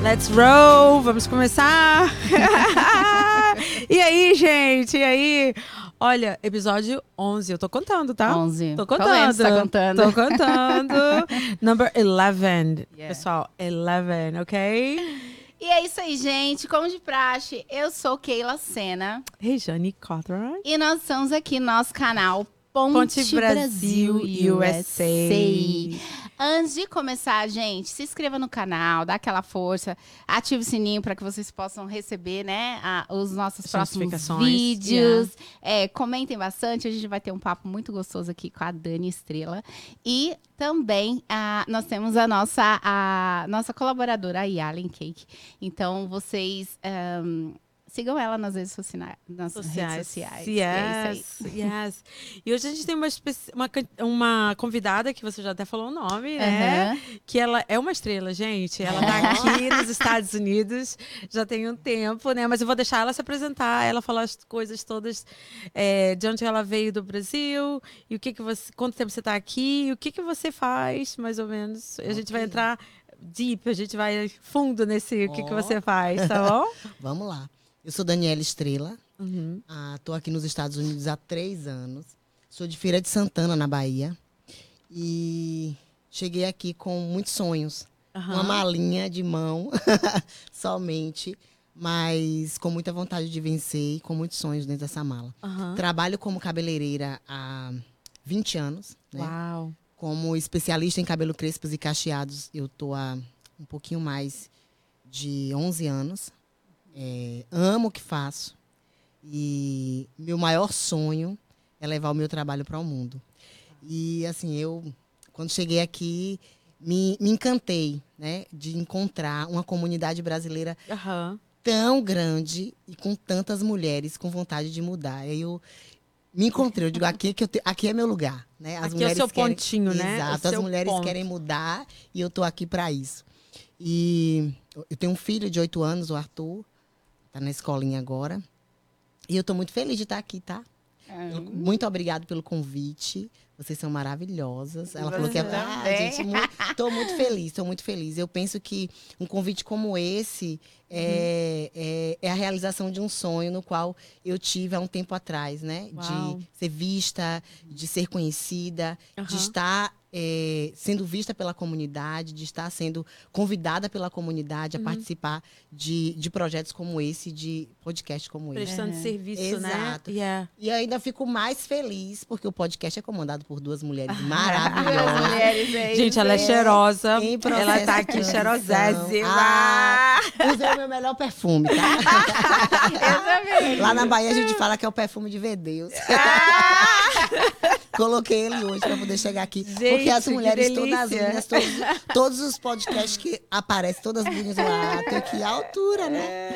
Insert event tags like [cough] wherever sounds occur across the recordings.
Let's roll! Vamos começar! [laughs] e aí, gente? E aí? Olha, episódio 11. Eu tô contando, tá? 11. Tô contando. você tá contando. Tô contando. [laughs] Number 11. Yeah. Pessoal, 11, ok? E é isso aí, gente. Como de praxe, eu sou Keila Sena Rejane Cotran. e nós estamos aqui no nosso canal Ponte, Ponte Brasil, Brasil USA. USA. Antes de começar, gente, se inscreva no canal, dá aquela força, ative o sininho para que vocês possam receber, né, a- os nossos As próximos vídeos. É, comentem bastante, a gente vai ter um papo muito gostoso aqui com a Dani Estrela. E também ah, nós temos a nossa, a nossa colaboradora, a Yalen Cake. Então, vocês ahn, sigam ela nas redes sociais. Nas redes sociais. E é isso aí. Yes, yes. E hoje a gente tem uma, uma, uma convidada que você já até falou o nome, né? Que ela é uma estrela, gente. Ela tá [laughs] aqui nos Estados Unidos já tem um tempo, né? Mas eu vou deixar ela se apresentar, ela falar as coisas todas é, de onde ela veio do Brasil e o que que você, quanto tempo você tá aqui e o que que você faz, mais ou menos. A gente vai entrar deep, a gente vai fundo nesse o que que você faz, tá bom? [laughs] Vamos lá. Eu sou Daniela Estrela. Uhum. Estou aqui nos Estados Unidos há três anos. Sou de Feira de Santana, na Bahia. E cheguei aqui com muitos sonhos. Uma Aham. malinha de mão, [laughs] somente. Mas com muita vontade de vencer e com muitos sonhos dentro dessa mala. Aham. Trabalho como cabeleireira há 20 anos. Né? Uau. Como especialista em cabelo crespos e cacheados, eu tô há um pouquinho mais de 11 anos. É, amo o que faço. E meu maior sonho é levar o meu trabalho para o mundo. E assim, eu, quando cheguei aqui, me, me encantei né, de encontrar uma comunidade brasileira Aham. tão grande e com tantas mulheres com vontade de mudar. Eu me encontrei, eu digo, aqui é, que eu te- aqui é meu lugar. Né? Aqui é o seu querem- pontinho, né? Exato, as mulheres ponto. querem mudar e eu tô aqui para isso. E eu tenho um filho de oito anos, o Arthur, tá na escolinha agora. E eu tô muito feliz de estar aqui, tá? Ah, Muito obrigado pelo convite. Vocês são maravilhosas. Ela falou que é. Ah, gente, mu- tô muito feliz, tô muito feliz. Eu penso que um convite como esse é, é, é a realização de um sonho no qual eu tive há um tempo atrás, né? Uau. De ser vista, de ser conhecida, de Aham. estar é, sendo vista pela comunidade, de estar sendo convidada pela comunidade a participar de, de projetos como esse, de podcast como esse. Prestando É. serviço, né? Exato. Yeah. E ainda fico mais feliz porque o podcast é comandado por duas mulheres [laughs] Duas maravilhosas. mulheres aí. Gente, ela é cheirosa. Ela tá aqui cheirosésima. Ah, Usei o meu melhor perfume, tá? [laughs] Eu também. Lá na Bahia a gente fala que é o perfume de Vedeus. Coloquei ele hoje pra poder chegar aqui. porque Gente, as que mulheres todas lindas, todos, todos os podcasts que aparecem, todas lindas lá. Tem que altura, né?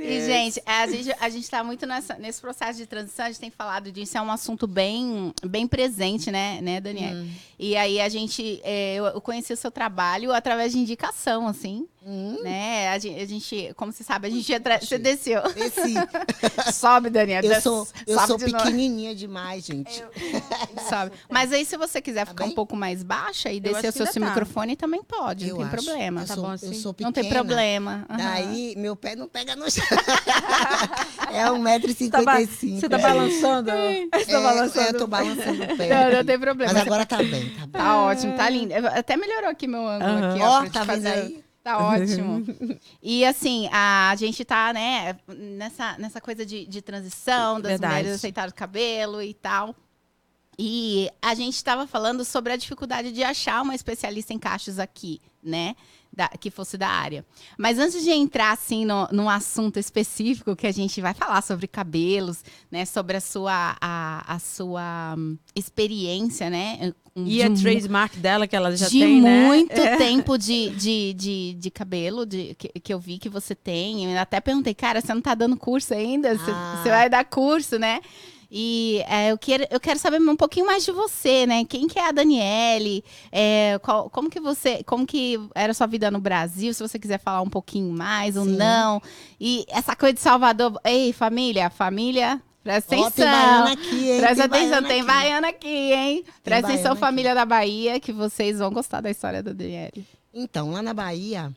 E, gente, a gente, a gente tá muito nessa, nesse processo de transição, a gente tem falado disso, é um assunto bem, bem presente, né, né, Daniel? Hum. E aí a gente, é, eu conheci o seu trabalho através de indicação, assim, Hum, né? A gente, a gente, como você sabe, a gente entra, você desceu. esse, [laughs] Sobe, Daniel. eu sou, eu sobe sou de novo. pequenininha demais, gente. [laughs] Sobe. Mas aí, se você quiser Tá ficar um bem? pouco mais baixa e descer o seu ainda tá. microfone, também pode, não Eu tem acho. problema. Eu Tá sou, bom eu assim? sou Não pequena. tem problema. aham. Daí, meu pé não pega no chão. [laughs] é 1,55m. Tá ba- Você tá balançando? Você tá balançando? É, eu tô balançando o pé. Não, não tem problema. Mas agora tá bem, tá bem. Tá ótimo, tá lindo. Até melhorou aqui meu ângulo Ó, tá vendo aí? Tá ótimo. [laughs] E assim, a gente tá, né, nessa, nessa coisa de, de transição, das Verdade. mulheres aceitarem o cabelo e tal. E a gente estava falando sobre a dificuldade de achar uma especialista em cachos aqui, né? Da- que fosse da área. Mas antes de entrar, assim, no, num assunto específico, que a gente vai falar sobre cabelos, né? Sobre a sua, a, a sua hum, experiência, né? E de a trademark dela, que ela já de tem, né? muito [laughs] tempo de, de, de, de cabelo de, que, que eu vi que você tem. Eu até perguntei, cara, você não tá dando curso ainda? Você, Ah. você vai dar curso, né? E é, eu, quero, eu quero saber um pouquinho mais de você, né? Quem que é a Daniele? É, qual- como que você, como que era a sua vida no Brasil? Se você quiser falar um pouquinho mais ou Sim. não. E essa coisa de Salvador. Ei, família, família Presta Ó, atenção. tem baiana aqui, hein? Presta atenção, baiana tem aqui. baiana aqui, hein? Presta atenção, família da Bahia, que vocês vão gostar da história da Daniele. Então, lá na Bahia,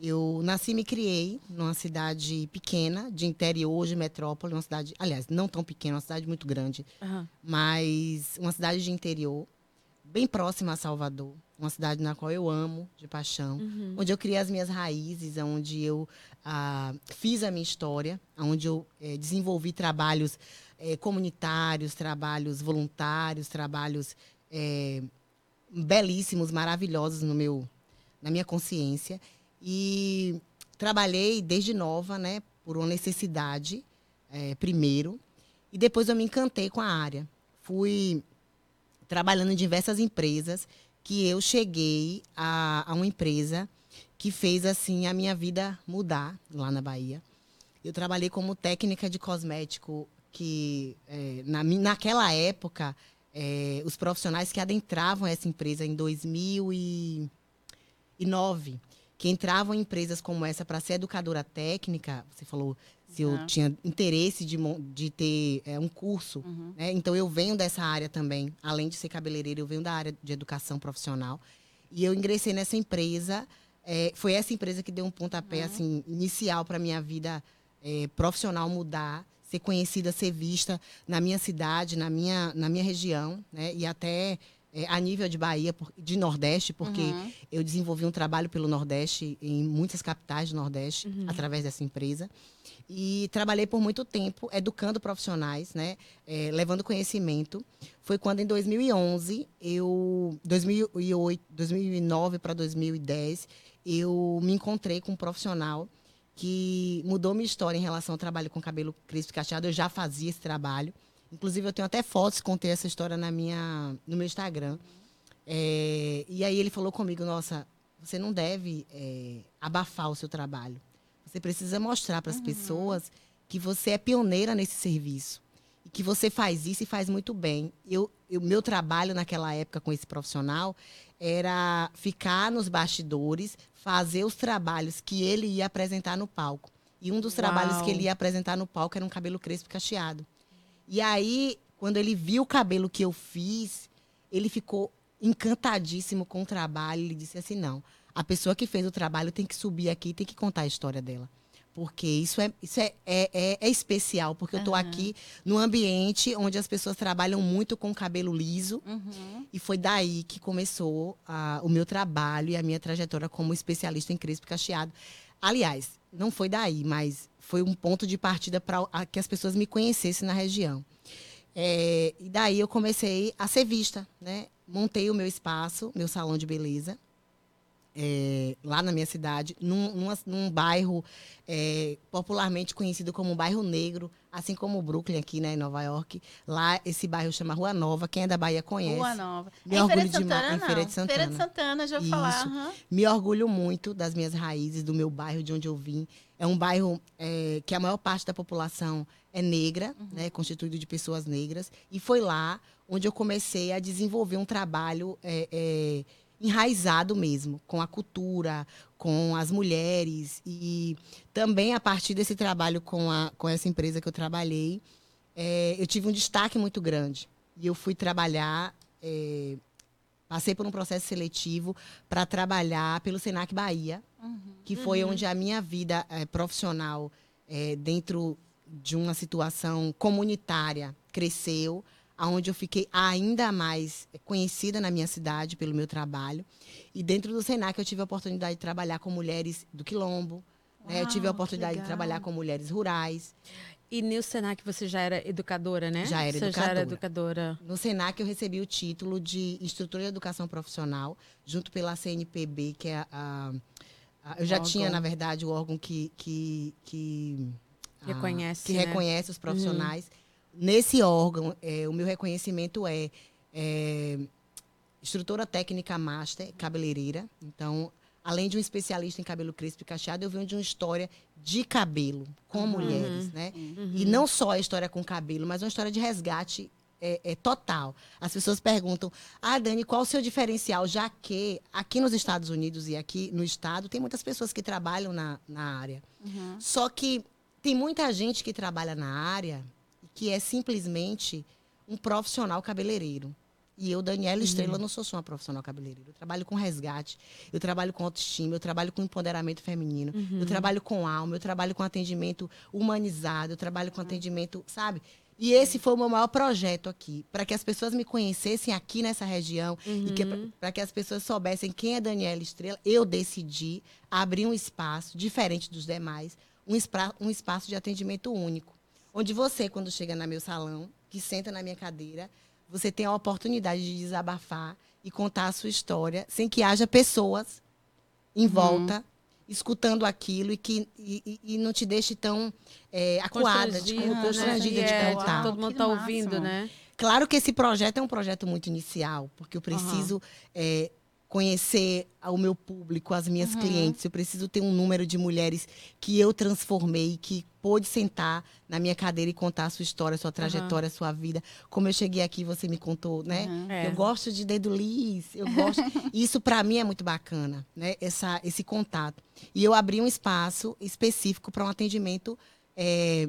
eu nasci e me criei numa cidade pequena, de interior, de metrópole, uma cidade, aliás, não tão pequena, uma cidade muito grande, Aham. mas uma cidade de interior, bem próxima a Salvador, uma cidade na qual eu amo de paixão, Uhum. onde eu criei as minhas raízes, onde eu ah, fiz a minha história, onde eu eh, desenvolvi trabalhos eh, comunitários, trabalhos voluntários, trabalhos eh, belíssimos, maravilhosos no meu, na minha consciência. E trabalhei desde nova, né, por uma necessidade, eh, primeiro, e depois eu me encantei com a área. Fui trabalhando em diversas empresas que eu cheguei a, a uma empresa que fez assim a minha vida mudar lá na Bahia. Eu trabalhei como técnica de cosmético que eh, na, naquela época eh, os profissionais que adentravam essa empresa em 2009 que entravam em empresas como essa para ser educadora técnica, você falou se eu Uhum. tinha interesse de, de ter eh, um curso Uhum. né? Então eu venho dessa área também, além de ser cabeleireira, eu venho da área de educação profissional. E eu ingressei nessa empresa. eh, foi essa empresa que deu um pontapé assim inicial para minha vida eh, profissional mudar, ser conhecida, ser vista na minha cidade, na minha, na minha região, né? E até eh, a nível de Bahia, por- de Nordeste, porque Uhum. eu desenvolvi um trabalho pelo Nordeste, em muitas capitais do Nordeste, através dessa empresa. E trabalhei por muito tempo educando profissionais, né? eh, levando conhecimento. Foi quando, em 2011, eu, 2008, 2009 para 2010, eu me encontrei com um profissional que mudou minha história em relação ao trabalho com cabelo crespo e cacheado. Eu já fazia esse trabalho. Inclusive, eu tenho até fotos, contei essa história na minha, no meu Instagram. É, e aí ele falou comigo, nossa, você não deve é, abafar o seu trabalho. Você precisa mostrar para as pessoas que você é pioneira nesse serviço. E que você faz isso e faz muito bem. Eu, o meu trabalho naquela época com esse profissional era ficar nos bastidores, fazer os trabalhos que ele ia apresentar no palco. E um dos trabalhos Uau. que ele ia apresentar no palco era um cabelo crespo cacheado. E aí, quando ele viu o cabelo que eu fiz, ele ficou encantadíssimo com o trabalho. Ele disse assim: não, a pessoa que fez o trabalho tem que subir aqui e tem que contar a história dela. Porque isso é, isso é, é, é- é especial, porque eu estou aqui num ambiente onde as pessoas trabalham muito com cabelo liso. Uhum. E foi daí que começou a- o meu trabalho e a minha trajetória como especialista em crespo cacheado. Aliás, não foi daí, mas foi um ponto de partida para que as pessoas me conhecessem na região. É, e daí eu comecei a ser vista, né? Montei o meu espaço, meu salão de beleza, é, lá na minha cidade, num, numa- num bairro é, popularmente conhecido como bairro negro, assim como o Brooklyn aqui, né, em Nova York. Lá esse bairro chama Rua Nova. Quem é da Bahia conhece. Rua Nova. Me é em Feira de orgulho demais- Santana, em. Feira de Santana. Feira de Santana, já vou falar. Aham. Me orgulho muito das minhas raízes, do meu bairro, de onde eu vim. É um bairro é, que a maior parte da população é negra, né, constituído de pessoas negras. E foi lá onde eu comecei a desenvolver um trabalho é, é, enraizado mesmo, com a cultura, com as mulheres. E também a partir desse trabalho com, a, com essa empresa que eu trabalhei, é, eu tive um destaque muito grande. E eu fui trabalhar. é, Passei por um processo seletivo para trabalhar pelo Senac Bahia, que foi onde a minha vida eh, profissional, eh, dentro de uma situação comunitária, cresceu, aonde eu fiquei ainda mais conhecida na minha cidade pelo meu trabalho. E dentro do Senac eu tive a oportunidade de trabalhar com mulheres do Quilombo, né? eu tive a Uau, oportunidade de trabalhar com mulheres rurais. E no Senac você já era educadora, né? Já era você já era educadora. educadora. No Senac eu recebi o título de instrutora de educação profissional, junto pela CNPB, que é a. a- eu já Órgão. tinha, na verdade, o órgão que. que, que ah, Reconhece, Que né? reconhece os profissionais. Nesse órgão, é, o meu reconhecimento é, é instrutora técnica master, cabeleireira. Então, além de um especialista em cabelo crespo e cacheado, eu venho de uma história de cabelo com mulheres, né? E não só a história com cabelo, mas uma história de resgate é, é total. As pessoas perguntam: Ah, Dani, qual o seu diferencial? Já que aqui nos Estados Unidos e aqui no estado tem muitas pessoas que trabalham na, na área. Uhum. Só que tem muita gente que trabalha na área que é simplesmente um profissional cabeleireiro. E eu, Daniela Estrela, não sou só uma profissional cabeleireira. Eu trabalho com resgate, eu trabalho com autoestima, eu trabalho com empoderamento feminino, eu trabalho com alma, eu trabalho com atendimento humanizado, eu trabalho com atendimento, sabe? E esse foi o meu maior projeto aqui, para que as pessoas me conhecessem aqui nessa região e para que as pessoas soubessem quem é Daniela Estrela. Eu decidi abrir um espaço diferente dos demais, um, espra- um espaço de atendimento único, onde você, quando chega no meu salão, que senta na minha cadeira, você tem a oportunidade de desabafar e contar a sua história sem que haja pessoas em volta escutando aquilo e que e, e- não te deixe tão é, acuada, de, Constrangida, né? constrangida de É, contar. Todo mundo tá máximo. ouvindo, né? Claro que esse projeto é um projeto muito inicial, porque eu preciso é, conhecer o meu público, as minhas clientes. Eu preciso ter um número de mulheres que eu transformei, que pôde sentar na minha cadeira e contar a sua história, a sua trajetória, a sua vida. Como eu cheguei aqui, você me contou, né? Uhum. É. Eu gosto de dedo lis, eu gosto. [laughs] Isso para mim é muito bacana, né? Essa, esse contato. E eu abri um espaço específico para um atendimento, é,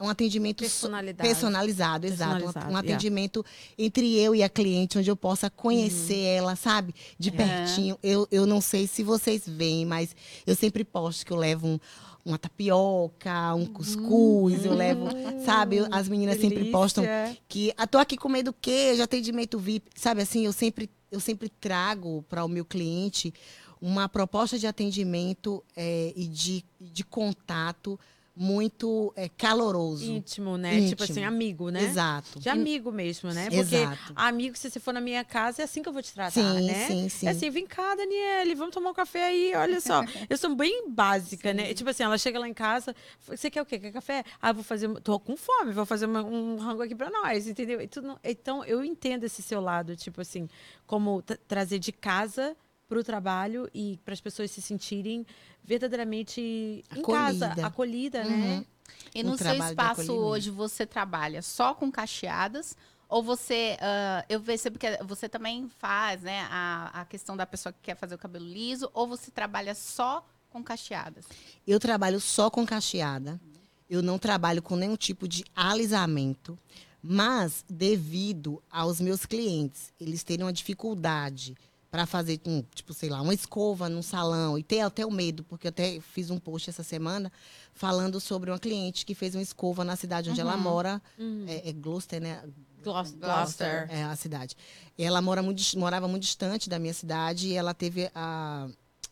um atendimento so- Personalidade. personalizado, exato, Um- Personalizado, um, yeah. atendimento entre eu e a cliente, onde eu possa conhecer ela, sabe, de pertinho. Eu, eu não sei se vocês veem, mas eu sempre posto que eu levo um- uma tapioca, um cuscuz, eu levo, sabe? eu- As meninas sempre Delícia. postam que ah, tô aqui comendo queijo, atendimento VIP, sabe assim, eu sempre eu sempre trago para o meu cliente uma proposta de atendimento eh, e de, de contato muito eh, caloroso. Íntimo, né? Íntimo. Tipo assim, amigo, né? Exato. De amigo mesmo, né? Porque Exato. amigo, se você for na minha casa, é assim que eu vou te tratar, Sim, né? sim, sim. É assim, vem cá, Daniele, vamos tomar um café aí, olha só. [laughs] Eu sou bem básica, né? Tipo assim, ela chega lá em casa, você quer o quê? Quer café? Ah, vou fazer, tô com fome, vou fazer uma- um rango aqui pra nós, entendeu? Então, eu entendo esse seu lado, tipo assim, como tra- trazer de casa pro trabalho e para as pessoas se sentirem verdadeiramente em casa, Acolhida. acolhida, Uhum. né? E no seu espaço hoje, você trabalha só com cacheadas? Ou você, ah, eu percebo que você também faz, né, a, a questão da pessoa que quer fazer o cabelo liso, ou você trabalha só com cacheadas? Eu trabalho só com cacheada. Eu não trabalho com nenhum tipo de alisamento. Mas, devido aos meus clientes, eles terem uma dificuldade para fazer, um, tipo, sei lá, uma escova num salão, e ter até o medo, porque eu até fiz um post essa semana falando sobre uma cliente que fez uma escova na cidade onde ela mora. É, é Gloucester, né? Gloucester. Gloucester. É a cidade. E ela mora muito, morava muito distante da minha cidade e ela teve a,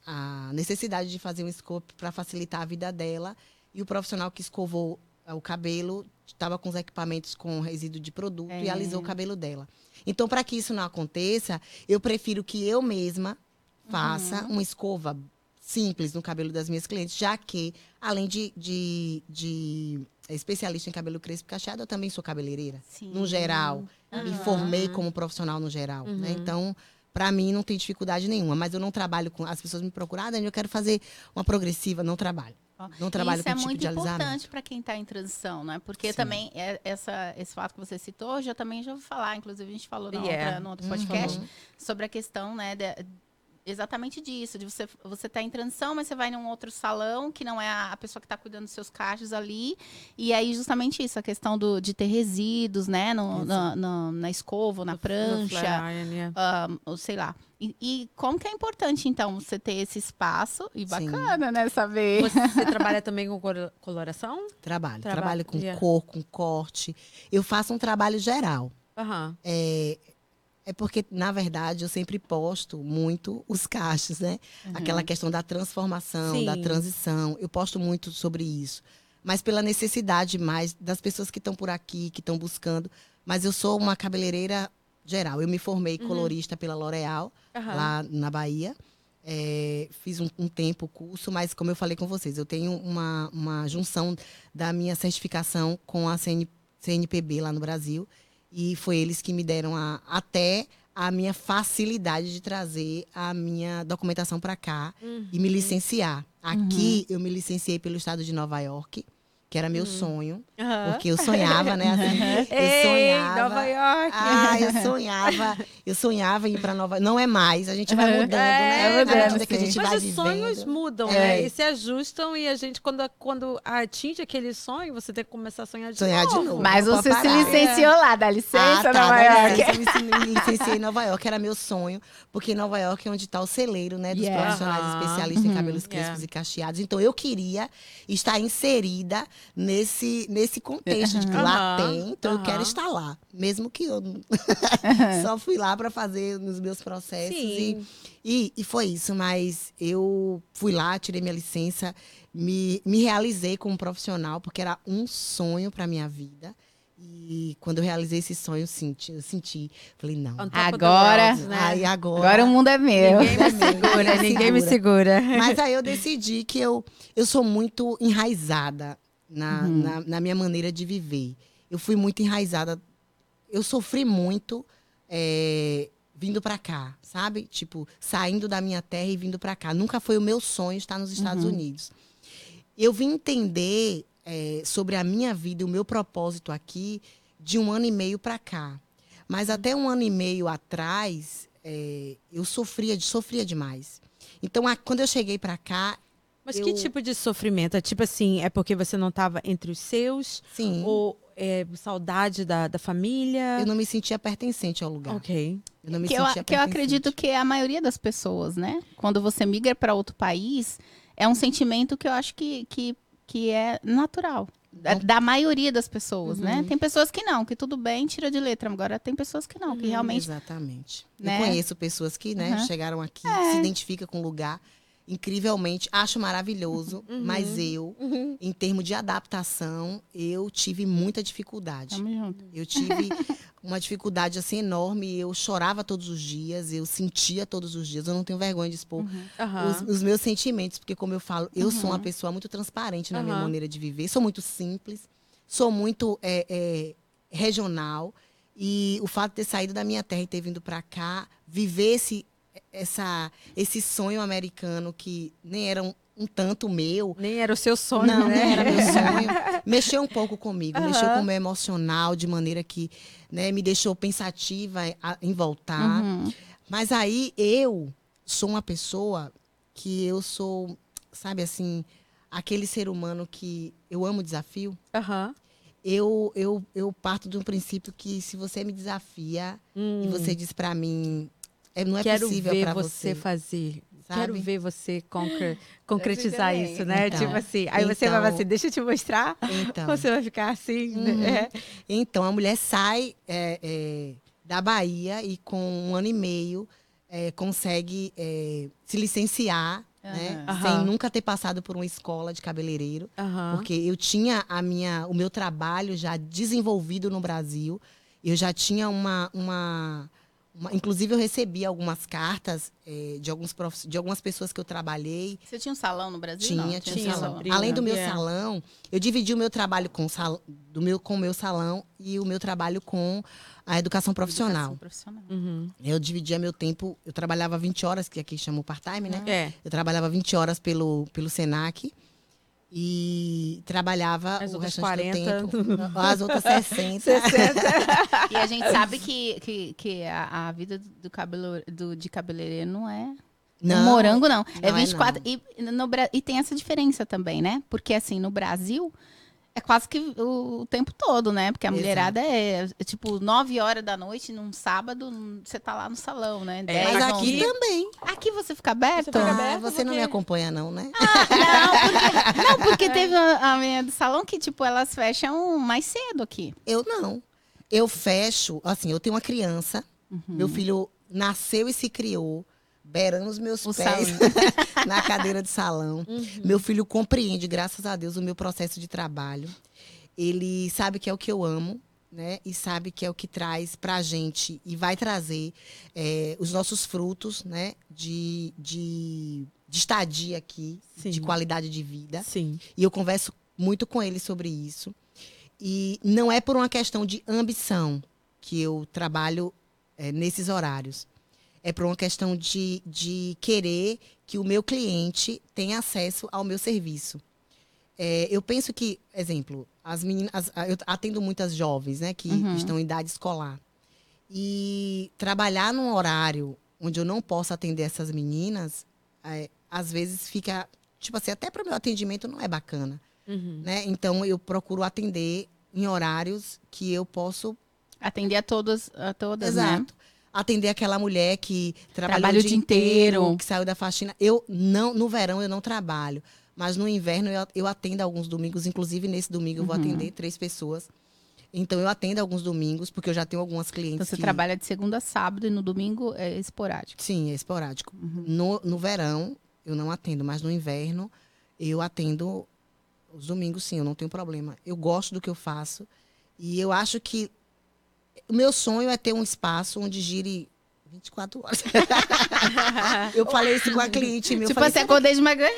a necessidade de fazer um scope para facilitar a vida dela. E o profissional que escovou eh, o cabelo estava com os equipamentos com resíduo de produto e É. alisou o cabelo dela. Então, para que isso não aconteça, eu prefiro que eu mesma faça Uhum. uma escova simples no cabelo das minhas clientes, já que, além de, de, de especialista em cabelo crespo e cacheado, eu também sou cabeleireira Sim. no geral. Me Aham. formei como profissional no geral, né? Então, para mim não tem dificuldade nenhuma, mas eu não trabalho com as pessoas me procuram, ah, Dani, eu quero fazer uma progressiva, não trabalho. Não trabalho Isso é tipo muito importante para quem está em transição, né? Porque Sim. também é- essa, esse fato que você citou, eu já também já ouvi falar, inclusive a gente falou Yeah. outra- no outro podcast, Uhum. sobre a questão, né, de- exatamente disso, de você você tá em transição, mas você vai num outro salão que não é a, a pessoa que está cuidando dos seus cachos ali, e aí justamente isso, a questão do, de ter resíduos, né, no, na, na- na escova, na No prancha, yeah. ah, ou sei lá. E, e como que é importante, então, você ter esse espaço, e bacana, né, saber... Você [laughs] trabalha também com coloração? Trabalho. Traba- Trabalho com yeah. cor, com corte. Eu faço um trabalho geral. Aham. É, é porque, na verdade, eu sempre posto muito os cachos, né? Aquela questão da transformação, da Sim. transição. Eu posto muito sobre isso. Mas pela necessidade mais das pessoas que estão por aqui, que estão buscando. Mas eu sou uma cabeleireira geral. Eu me formei colorista pela L'Oréal, Aham. lá na Bahia. É, fiz um, um tempo curso, mas como eu falei com vocês, eu tenho uma, uma junção da minha certificação com a CN, CNPB lá no Brasil. E foi eles que me deram a- até a minha facilidade de trazer a minha documentação para cá Uhum. e me licenciar. Aqui eu me licenciei pelo estado de Nova York, que era meu sonho. Aham. Porque eu sonhava, né? Assim, [laughs] eu Ei, sonhava. Nova York. Ah, eu sonhava, eu sonhava em ir pra Nova Não é mais, a gente vai mudando, né? É, Na mudando, medida que a gente Mas vai os vivendo. sonhos mudam, É. né? E se ajustam e a gente, quando, quando atinge aquele sonho, você tem que começar a sonhar de Sonhar de novo. novo. Mas você se licenciou lá, dá licença, Ah, tá, Nova York. licença, eu me me licenciei em Nova York, era meu sonho, porque Nova York é onde está o celeiro, né, dos Yeah. profissionais Aham. especialistas em Uhum. cabelos crespos Yeah. e cacheados. Então eu queria estar inserida nesse, nesse contexto de que lá Aham. tem, então eu Aham. quero estar lá, mesmo que eu [laughs] só fui lá para fazer nos meus processos e Sim. e, e foi isso, mas eu fui lá, tirei minha licença, me, me realizei como profissional, porque era um sonho para minha vida. E quando eu realizei esse sonho, eu senti, eu senti falei, não. Agora- né? Aí agora. Agora o mundo é meu. Ninguém me segura, ninguém me segura. Mas aí eu decidi que eu, eu sou muito enraizada na, Uhum. na, na minha maneira de viver. Eu fui muito enraizada. Eu sofri muito é, vindo pra cá, sabe? Tipo, saindo da minha terra e vindo pra cá. Nunca foi o meu sonho estar nos Estados Uhum. Unidos. Eu vim entender é, sobre a minha vida e o meu propósito aqui de um ano e meio pra cá. Mas até um ano e meio atrás, é, eu sofria, sofria demais. Então, a- quando eu cheguei pra cá, Mas Eu- que tipo de sofrimento? É tipo assim, é porque você não estava entre os seus? sim, Ou é saudade da, da família? eu não me sentia pertencente ao lugar. Ok. Eu não me Que eu, sentia que eu acredito que é a maioria das pessoas, né? Quando você migra para outro país, é um sentimento que eu acho que, que, que é natural. Da, Não. da maioria das pessoas, né? Uhum. Tem pessoas que não, que tudo bem, tira de letra. Agora tem pessoas que não, que Uhum. realmente. Exatamente. né? Eu conheço pessoas que né, Uhum. chegaram aqui, É. se identificam com o lugar incrivelmente, acho maravilhoso, Uhum. mas eu, Uhum. em termos de adaptação, eu tive muita dificuldade. Eu tive uma dificuldade assim enorme, eu chorava todos os dias, eu sentia todos os dias, eu não tenho vergonha de expor Uhum. Os, os meus sentimentos, porque como eu falo, eu sou uma Uhum. pessoa muito transparente na minha maneira de viver, sou muito simples, sou muito é, é, regional e o fato de ter saído da minha terra e ter vindo para cá, viver esse, essa, esse sonho americano que nem era um, um tanto meu, Nem era o seu sonho, não, né? nem era meu [laughs] sonho. Mexeu um pouco comigo, Aham. mexeu com o meu emocional de maneira que né, me deixou pensativa em voltar. Uhum. Mas aí eu sou uma pessoa que eu sou, sabe assim, aquele ser humano que eu amo desafio. Aham. Eu, eu, eu parto de um princípio que se você me desafia Hum. e você diz pra mim, é, não é Quero possível ver você, você. fazer. sabe? Quero ver você concre- [laughs] concretizar isso, né? Então, tipo assim. Aí você vai então- assim, deixa eu te mostrar. Então, [laughs] Você vai ficar assim, Uhum. né? então a mulher sai é, é, da Bahia e com um ano e meio é, consegue é, se licenciar, né? Aham. Sem nunca ter passado por uma escola de cabeleireiro. Porque eu tinha a minha, o meu trabalho já desenvolvido no Brasil. Eu já tinha uma. uma, uma- inclusive, eu recebi algumas cartas eh, de, alguns profiss- de algumas pessoas que eu trabalhei. Você tinha um salão no Brasil? Tinha, Não, tinha, tinha um salão. sobrina, Além do meu yeah. salão, eu dividi o meu trabalho com o sal, do meu, com o meu salão e o meu trabalho com a educação profissional. Educação profissional. Uhum. Eu dividia meu tempo, eu trabalhava 20 horas, que aqui chama o part-time, né? É. Eu trabalhava 20 horas pelo, pelo Senac e trabalhava As o outras restante 40. do tempo. As outras [laughs] 60. [laughs] E a gente sabe que, que, que a, a vida do cabelo, do, de cabeleireiro não é Não, um morango, não. é não é 24. e, no, e tem essa diferença também, né? Porque, assim, no Brasil, é quase que o, o tempo todo, né? Porque a Exato. mulherada é, é, tipo, 9 horas da noite, num sábado, você tá lá no salão, né? É, 10, Mas 11. aqui também. Aqui você fica aberto? Você fica Ah, aberto você não me porque- acompanha, não, né? Não, porque, [laughs] não, porque teve a, a menina do salão que, tipo, elas fecham mais cedo aqui. Eu não. Eu fecho, assim, eu tenho uma criança, Uhum. meu filho nasceu e se criou, beirando os meus O pés [laughs] na cadeira de salão. Uhum. Meu filho compreende, graças a Deus, o meu processo de trabalho. Ele sabe que é o que eu amo, né? E sabe que é o que traz pra gente e vai trazer eh, os nossos frutos, né? De, de, de estadia aqui, Sim. de qualidade de vida. Sim. E eu converso muito com ele sobre isso. E não é por uma questão de ambição que eu trabalho eh, nesses horários. É por uma questão de, de querer que o meu cliente tenha acesso ao meu serviço. É, eu penso que, exemplo, as meninas. as- eu atendo muitas jovens, né, que Uhum. estão em idade escolar. E trabalhar num horário onde eu não posso atender essas meninas, é, às vezes fica. Tipo assim, até para o meu atendimento não é bacana. Uhum. Né? Então eu procuro atender em horários que eu posso. Atender a todas, a todas, né? Atender aquela mulher que Trabalha o o dia dia inteiro. inteiro, que saiu da faxina. Eu não, no verão eu não trabalho, mas no inverno eu, eu atendo alguns domingos, inclusive nesse domingo eu vou Uhum. atender três pessoas. Então eu atendo alguns domingos, porque eu já tenho algumas clientes Então você que... trabalha de segunda a sábado e no domingo é esporádico. Sim, é esporádico. Uhum. No, no verão eu não atendo, mas no inverno eu atendo os domingos, sim, eu não tenho problema. Eu gosto do que eu faço e eu acho que o meu sonho é ter um espaço onde gire 24 horas. [laughs] eu falei isso com a cliente meu. tipo falei, assim, "Sabe acordei de manhã,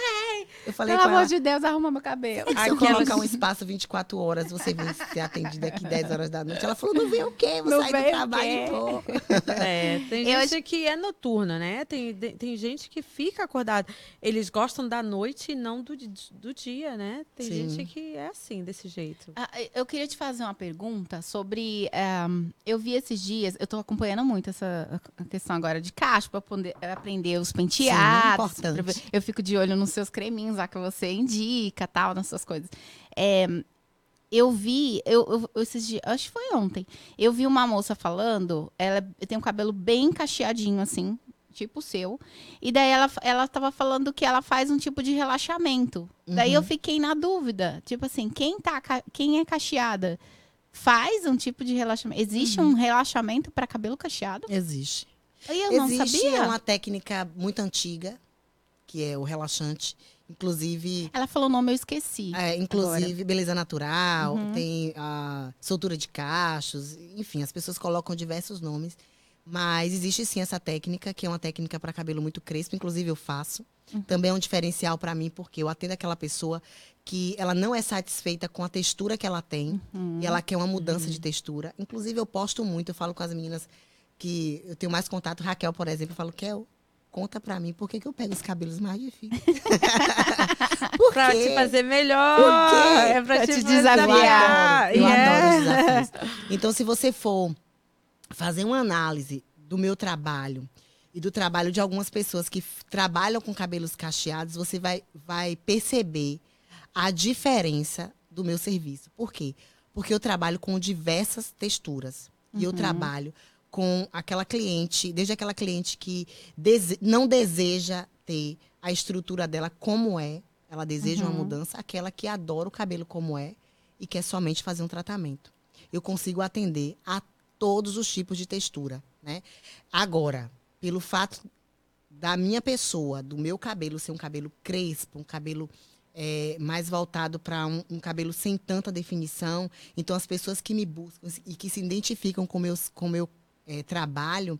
Eu falei pelo amor ela, de Deus, arruma meu cabelo. se eu Aquelas- colocar um espaço 24 horas, você vem ser atendida aqui 10 [laughs] horas da noite. Ela falou, não vem o quê? Vou Não sair vem do trabalho quê?" e. [laughs] É, tem Eu gente que é noturna, né? Tem, tem gente que fica acordada. Eles gostam da noite e não do, do dia, né? Tem Sim. gente que é assim, desse jeito. Ah, eu queria te fazer uma pergunta sobre. ehm, eu vi esses dias, eu tô acompanhando muito essa a questão agora de caixa para poder aprender os penteados. importante. pra ver- eu fico de olho nos seus creminhos que você indica, tal, nas suas coisas. É, eu vi, eu, eu- esses dias, acho que foi ontem, eu vi uma moça falando, ela tem um cabelo bem cacheadinho, assim, tipo o seu. E daí ela, ela tava falando que ela faz um tipo de relaxamento. Daí eu fiquei na dúvida. Tipo assim, quem, tá, quem é cacheada faz um tipo de relaxamento? Existe um relaxamento para cabelo cacheado? Existe. E eu não Existe sabia. uma técnica muito antiga, que é o relaxante. Inclusive, Ela falou o nome, eu esqueci. é, inclusive beleza natural, Uhum. tem a soltura de cachos, enfim, as pessoas colocam diversos nomes. Mas existe sim essa técnica, que é uma técnica para cabelo muito crespo, inclusive eu faço. Uhum. Também é um diferencial para mim, porque eu atendo aquela pessoa que ela não é satisfeita com a textura que ela tem Uhum. e ela quer uma mudança de textura. Inclusive, eu posto muito, eu falo com as meninas que eu tenho mais contato. Raquel, por exemplo, eu falo, Kel, conta pra mim por que, que eu pego os cabelos mais difíceis. [laughs] por Pra te fazer melhor. Por quê? É pra, Pra te, te desafiar. Eu adoro, eu Yeah. adoro os desafios. [laughs] Então, se você for fazer uma análise do meu trabalho e do trabalho de algumas pessoas que trabalham com cabelos cacheados, você vai, vai perceber a diferença do meu serviço. Por quê? Porque eu trabalho com diversas texturas. E eu trabalho com aquela cliente, desde aquela cliente que dese- não deseja ter a estrutura dela como é, ela deseja uma mudança, aquela que adora o cabelo como é e quer somente fazer um tratamento. Eu consigo atender a todos os tipos de textura, né? Agora, pelo fato da minha pessoa, do meu cabelo ser um cabelo crespo, um cabelo é, mais voltado para um, um cabelo sem tanta definição, então as pessoas que me buscam e que se identificam com meus, com meu é, trabalho,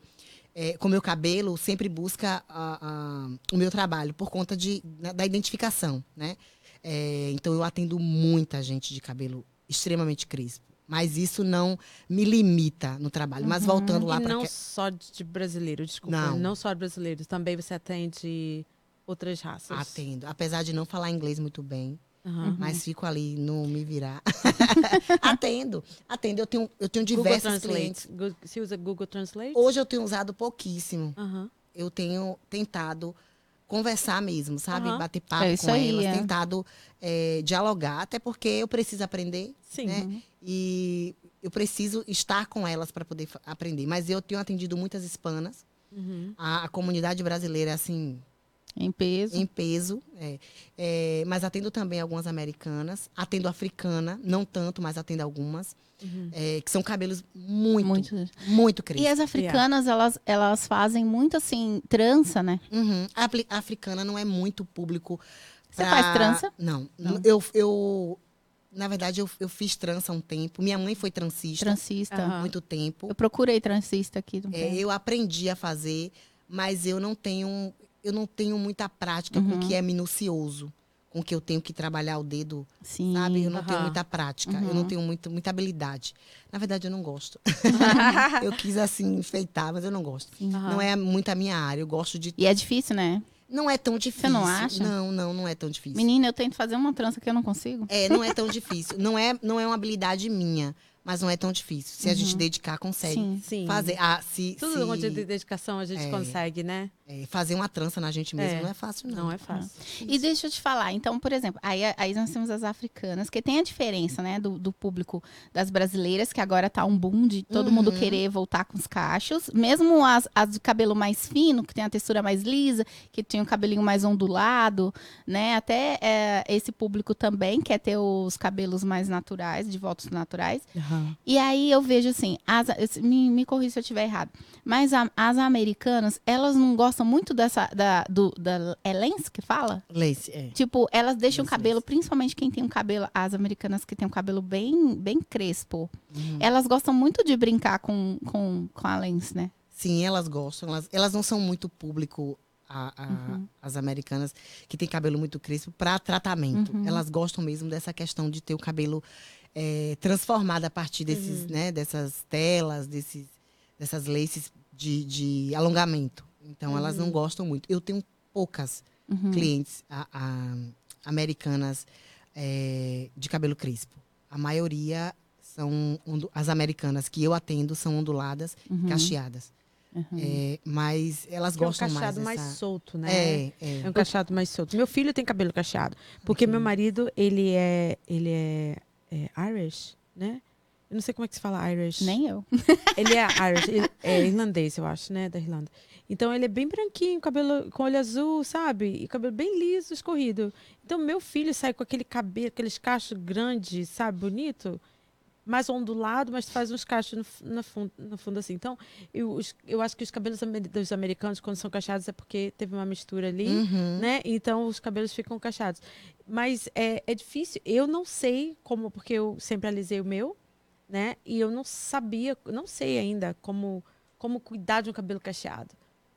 é, com meu cabelo, sempre busca a- a- o meu trabalho por conta de, da- da identificação, né? É, então eu atendo muita gente de cabelo extremamente crespo. Mas isso não me limita no trabalho. Mas voltando lá para não só de brasileiro, desculpa. Não. Não, só de brasileiros. Também você atende outras raças. atendo, apesar de não falar inglês muito bem, Aham. mas fico ali no me virar. [laughs] atendo, atendo. Eu tenho, eu tenho diversos clientes. Você usa Google Translate? Hoje eu tenho usado pouquíssimo. Aham. Eu tenho tentado conversar mesmo, sabe? Aham. Bater papo É isso com aí, elas, é. tentado é, dialogar, até porque eu preciso aprender, Sim. né? E eu preciso estar com elas para poder aprender. Mas eu tenho atendido muitas hispanas. Uhum. A, a comunidade brasileira é assim, Em peso. em peso. é. É, mas atendo também algumas americanas. Atendo africana, não tanto, mas atendo algumas. Uhum. é, que são cabelos muito, muito, Muito. crespos. E as africanas, elas, elas fazem muito assim, trança, né? Uhum. A africana não é muito público. Você pra- faz trança? Não. Não. Eu, eu, na verdade, eu, eu fiz trança há um tempo. Minha mãe foi transista Transista. Há muito tempo. Eu procurei transista aqui. É, eu aprendi a fazer, mas eu não tenho, eu não tenho muita prática com Uhum. o que é minucioso, com o que eu tenho que trabalhar o dedo, Sim. sabe? Eu não tenho Aham. muita prática, eu Uhum. não tenho muito, muita habilidade. Na verdade, eu não gosto. [laughs] eu quis assim enfeitar, mas eu não gosto. Aham. Não é muito a minha área. Eu gosto de E é difícil, né? Não é tão difícil. não acha? Não, não, não é tão difícil. Menina, eu tento fazer uma trança que eu não consigo. É, não é tão difícil. Não é, não é uma habilidade minha, mas não é tão difícil. Se a gente dedicar, consegue Sim. Sim. fazer. Ah, se, Tudo se, onde de dedicação a gente É. consegue, né? é, fazer uma trança na gente mesmo É. não é fácil, não. Não é fácil. E deixa eu te falar, então, por exemplo, aí, aí nós temos as africanas, que tem a diferença, né, do, do público das brasileiras, que agora tá um boom de todo mundo Uhum. querer voltar com os cachos. Mesmo as, as de cabelo mais fino, que tem a textura mais lisa, que tem o cabelinho mais ondulado, né? Até é, esse público também quer ter os cabelos mais naturais, de voltas naturais. E aí eu vejo assim, as, me, me corrija se eu estiver errado, mas a- as americanas, elas não gostam muito dessa, da, do, da, é lens que fala? Lace, é. Tipo, elas deixam o Isso, cabelo, isso. principalmente quem tem um cabelo, as americanas que tem um cabelo bem, bem crespo. Uhum. Elas gostam muito de brincar com, com, com a lens, né? Sim, elas gostam. Elas, elas não são muito público, a- a- Uhum. as americanas, que tem cabelo muito crespo, para tratamento. Uhum. Elas gostam mesmo dessa questão de ter o cabelo é, transformado a partir desses, Uhum. né, dessas telas, desses, dessas laces de, de alongamento. Então, elas não gostam muito. Eu tenho poucas Uhum. clientes a- a- americanas é, de cabelo crespo. A maioria são as americanas que eu atendo são onduladas, Uhum. cacheadas. Uhum. É, mas elas é um gostam mais cacheado mais, dessa... solto, né? É, é. É um cacheado mais solto. Meu filho tem cabelo cacheado. Porque meu marido, ele é. Ele é, é Irish, né? Eu não sei como é que se fala Irish. Nem eu. [laughs] Ele é Irish, ele é irlandês, eu acho, né? Da Irlanda. Então ele é bem branquinho, cabelo com olho azul, sabe? E cabelo bem liso, escorrido. Então meu filho sai com aquele cabelo, aqueles cachos grandes, sabe? Bonito. Mais ondulado, mas faz uns cachos no, na fundo, no fundo assim. Então, eu, eu acho que os cabelos dos americanos, quando são cacheados, é porque teve uma mistura ali Uhum. né? Então os cabelos ficam cacheados. Mas é, é difícil. Eu não sei como, porque eu sempre alisei o meu, né? E eu não sabia, não sei ainda como, como cuidar de um cabelo cacheado.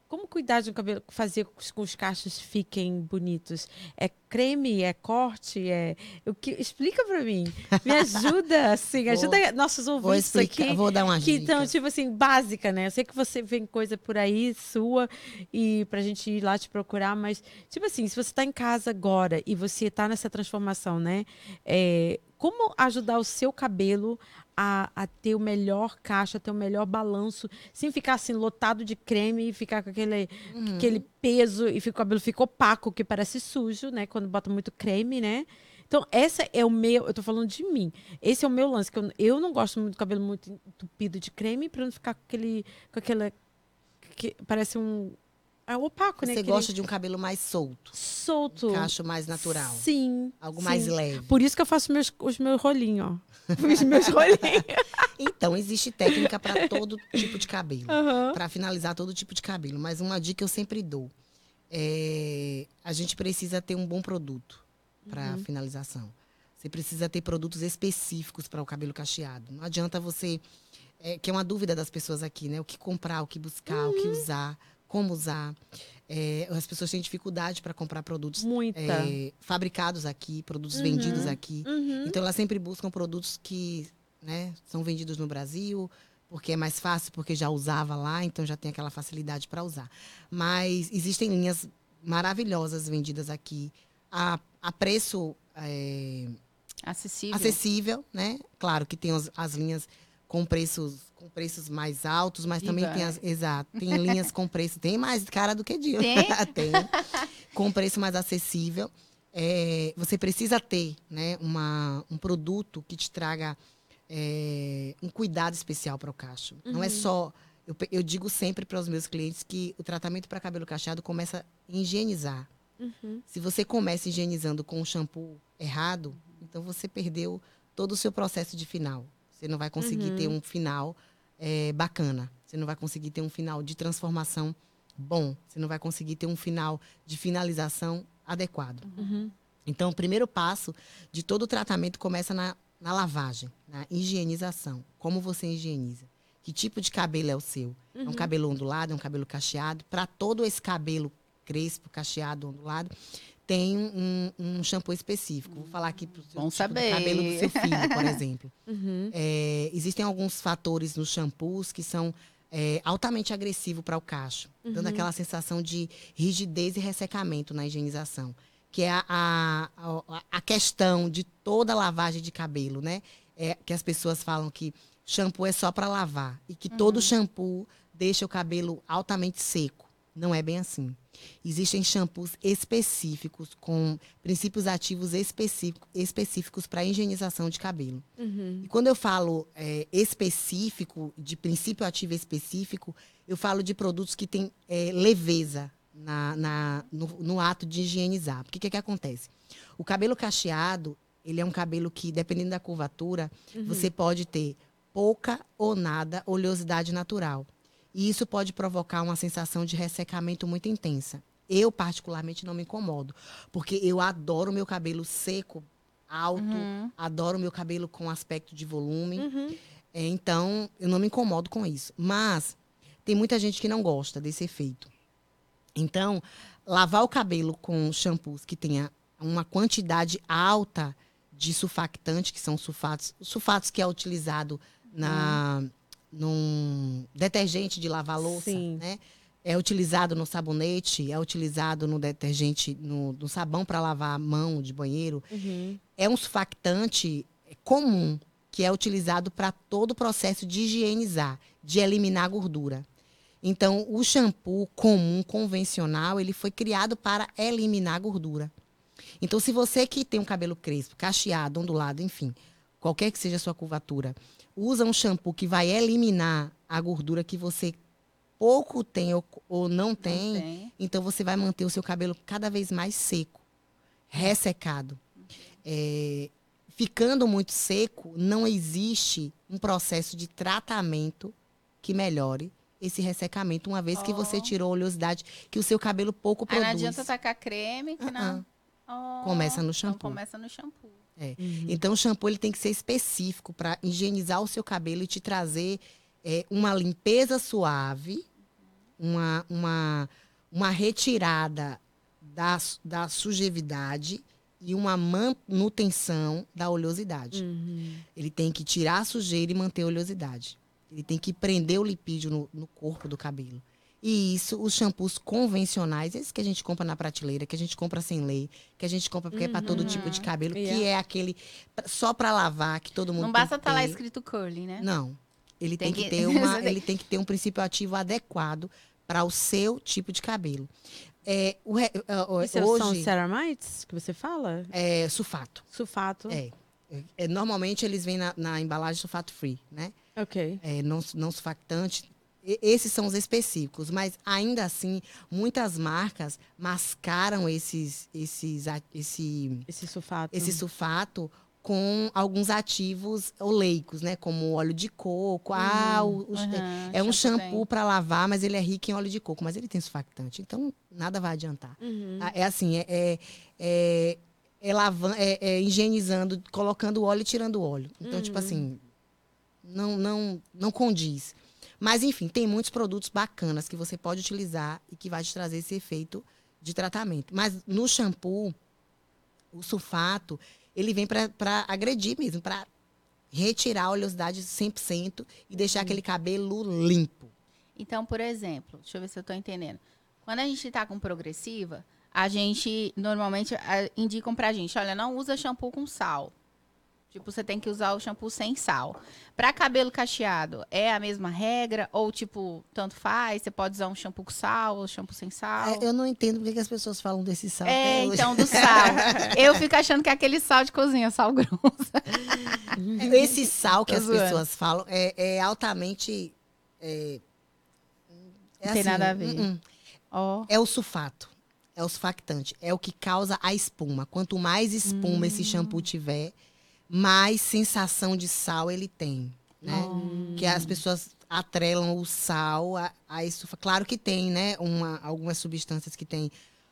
Como cuidar de um cabelo, fazer com que os cachos fiquem bonitos? É creme, é corte, é o que? Explica pra mim. Me [laughs] ajuda, assim, Vou- ajuda nossos Vou ouvintes explicar, aqui. vou dar uma Que dica. então, tipo assim, básica, né? Eu sei que você vem coisa por aí sua e pra gente ir lá te procurar, mas, tipo assim, se você tá em casa agora e você tá nessa transformação, né? É, como ajudar o seu cabelo a, a ter o melhor caixa, a ter o melhor balanço, sem ficar assim, lotado de creme e ficar com aquele, Uhum. aquele peso e fica, o cabelo fica opaco, que parece sujo, né? Quando bota muito creme, né? Então, essa é o meu, eu tô falando de mim. Esse é o meu lance, que eu, eu não gosto muito do cabelo muito entupido de creme pra não ficar com aquele, com aquela, que parece um, é opaco, né? Você gosta de um cabelo mais solto, solto. um cacho mais natural, Sim. algo sim. mais leve. Por isso que eu faço meus, os meus rolinhos, ó. [laughs] Os meus rolinhos. [laughs] Então, existe técnica para todo tipo de cabelo. Aham. para finalizar todo tipo de cabelo. Mas uma dica eu sempre dou. é, a gente precisa ter um bom produto para Uhum. finalização. Você precisa ter produtos específicos para o cabelo cacheado. Não adianta você. é, que é uma dúvida das pessoas aqui, né? O que comprar, o que buscar, o que Uhum. usar, como usar. É, as pessoas têm dificuldade para comprar produtos é, fabricados aqui, produtos Uhum. vendidos aqui. Uhum. Então elas sempre buscam produtos que né, são vendidos no Brasil, porque é mais fácil, porque já usava lá, então já tem aquela facilidade para usar. Mas existem linhas maravilhosas vendidas aqui a, a preço é, Acessível. acessível, né? Claro que tem as, as linhas com preços com preços mais altos, mas também Viva, tem as, exato, tem linhas com preço tem mais cara do que Dil. Tem? [laughs] tem. Com preço mais acessível. É, você precisa ter né, uma, um produto que te traga é, um cuidado especial para o cacho. Não é Uhum. só. Eu, eu digo sempre para os meus clientes que o tratamento para cabelo cacheado começa a higienizar. Uhum. Se você começa higienizando com um shampoo errado, então você perdeu todo o seu processo de final. Você não vai conseguir Uhum. ter um final é, bacana. Você não vai conseguir ter um final de transformação bom. Você não vai conseguir ter um final de finalização adequado. Uhum. Então, o primeiro passo de todo o tratamento começa na, na lavagem, na higienização. Como você higieniza? Que tipo de cabelo é o seu? É Uhum. um cabelo ondulado, é um cabelo cacheado? Para todo esse cabelo crespo, cacheado, ondulado, tem um, um shampoo específico. Vou falar aqui para o tipo cabelo do seu filho, por [laughs] exemplo. Uhum. É, existem alguns fatores nos shampoos que são é, altamente agressivo para o cacho, dando Uhum. aquela sensação de rigidez e ressecamento na higienização, que é a, a, a- questão de toda lavagem de cabelo, né? É, que as pessoas falam que shampoo é só para lavar e que todo shampoo deixa o cabelo altamente seco. Não é bem assim. Existem shampoos específicos com princípios ativos específico- específicos para higienização de cabelo. Uhum. E quando eu falo é, específico, de princípio ativo específico, eu falo de produtos que têm é, leveza na, na- no, no ato de higienizar. Porque o que, que acontece? O cabelo cacheado, ele é um cabelo que, dependendo da curvatura, você pode ter pouca ou nada oleosidade natural. E isso pode provocar uma sensação de ressecamento muito intensa. Eu, particularmente, não me incomodo. Porque eu adoro meu cabelo seco, alto, Uhum. adoro meu cabelo com aspecto de volume. Uhum. É, então, eu não me incomodo com isso. Mas tem muita gente que não gosta desse efeito. Então, lavar o cabelo com shampoos que tenha uma quantidade alta de sulfactante, que são sulfatos, sulfatos que é utilizado na num detergente de lavar louça, Sim. né? É utilizado no sabonete, é utilizado no detergente, no, no sabão para lavar a mão de banheiro Uhum. é um surfactante comum que é utilizado para todo o processo de higienizar, de eliminar a gordura. Então, o shampoo comum, convencional, ele foi criado para eliminar a gordura. Então, se você que tem um cabelo crespo, cacheado, ondulado, enfim, qualquer que seja a sua curvatura, usa um shampoo que vai eliminar a gordura que você pouco tem ou, ou não tem, Não tem. então você vai manter o seu cabelo cada vez mais seco, ressecado. É, ficando muito seco, não existe um processo de tratamento que melhore esse ressecamento, uma vez que você Oh. tirou a oleosidade que o seu cabelo pouco Aí não produz. adianta tacar creme, que não. Oh, Começa no então shampoo. começa no shampoo. Uhum. Então, o shampoo ele tem que ser específico para higienizar o seu cabelo e te trazer é, uma limpeza suave, uma, uma, uma retirada da, da sujevidade e uma manutenção da oleosidade. Uhum. Ele tem que tirar a sujeira e manter a oleosidade. Ele tem que prender o lipídio no, no corpo do cabelo. E isso, os shampoos convencionais, esses que a gente compra na prateleira, que a gente compra sem lei, que a gente compra porque é para todo tipo de cabelo, que Yeah. é aquele só para lavar, que todo mundo Não tem basta que estar lá ter. escrito curly, né? Não. Ele tem, Tem que, que- ter [laughs] uma, ele tem que ter um princípio ativo adequado para o seu tipo de cabelo. É, o re- ah, ah, Isso são hoje ceramides que você fala? é sulfato. Sulfato? É. É, normalmente eles vêm na, na embalagem sulfato free, né? Ok. é, não, não sulfactante. Esses são os específicos, mas ainda assim, muitas marcas mascaram esses, esses, esse, Esse sulfato. esse sulfato com alguns ativos oleicos, né? Como óleo de coco. Ah, o- o- Aham, é um shampoo para lavar, mas ele é rico em óleo de coco, mas ele tem sulfactante, então nada vai adiantar. Uhum. Ah, É assim, é, é, é, é lavan- é- é higienizando, colocando óleo e tirando óleo. Então, tipo assim, não, não, não condiz. Mas, enfim, tem muitos produtos bacanas que você pode utilizar e que vai te trazer esse efeito de tratamento. Mas no shampoo, o sulfato, ele vem para agredir mesmo, para retirar a oleosidade 100% e deixar aquele cabelo limpo. Então, por exemplo, deixa eu ver se eu tô entendendo. Quando a gente tá com progressiva, a gente normalmente a- indicam pra gente, olha, não usa shampoo com sal. Tipo, você tem que usar o shampoo sem sal. Pra cabelo cacheado, é a mesma regra? Ou, tipo, tanto faz? Você pode usar um shampoo com sal ou shampoo sem sal? É, eu não entendo porque que as pessoas falam desse sal. É, então, do sal. [laughs] Eu fico achando que é aquele sal de cozinha, sal grosso. [laughs] Esse sal que as pessoas falam é, é altamente. É, é Não tem nada a ver. uh-uh. Ó. É o sulfato. É o sulfactante. É o que causa a espuma. Quanto mais espuma esse Hum. shampoo tiver, mais sensação de sal ele tem. Né? Que as pessoas atrelam o sal a, a sulfato. Claro que tem, né? Uma, algumas substâncias que tem.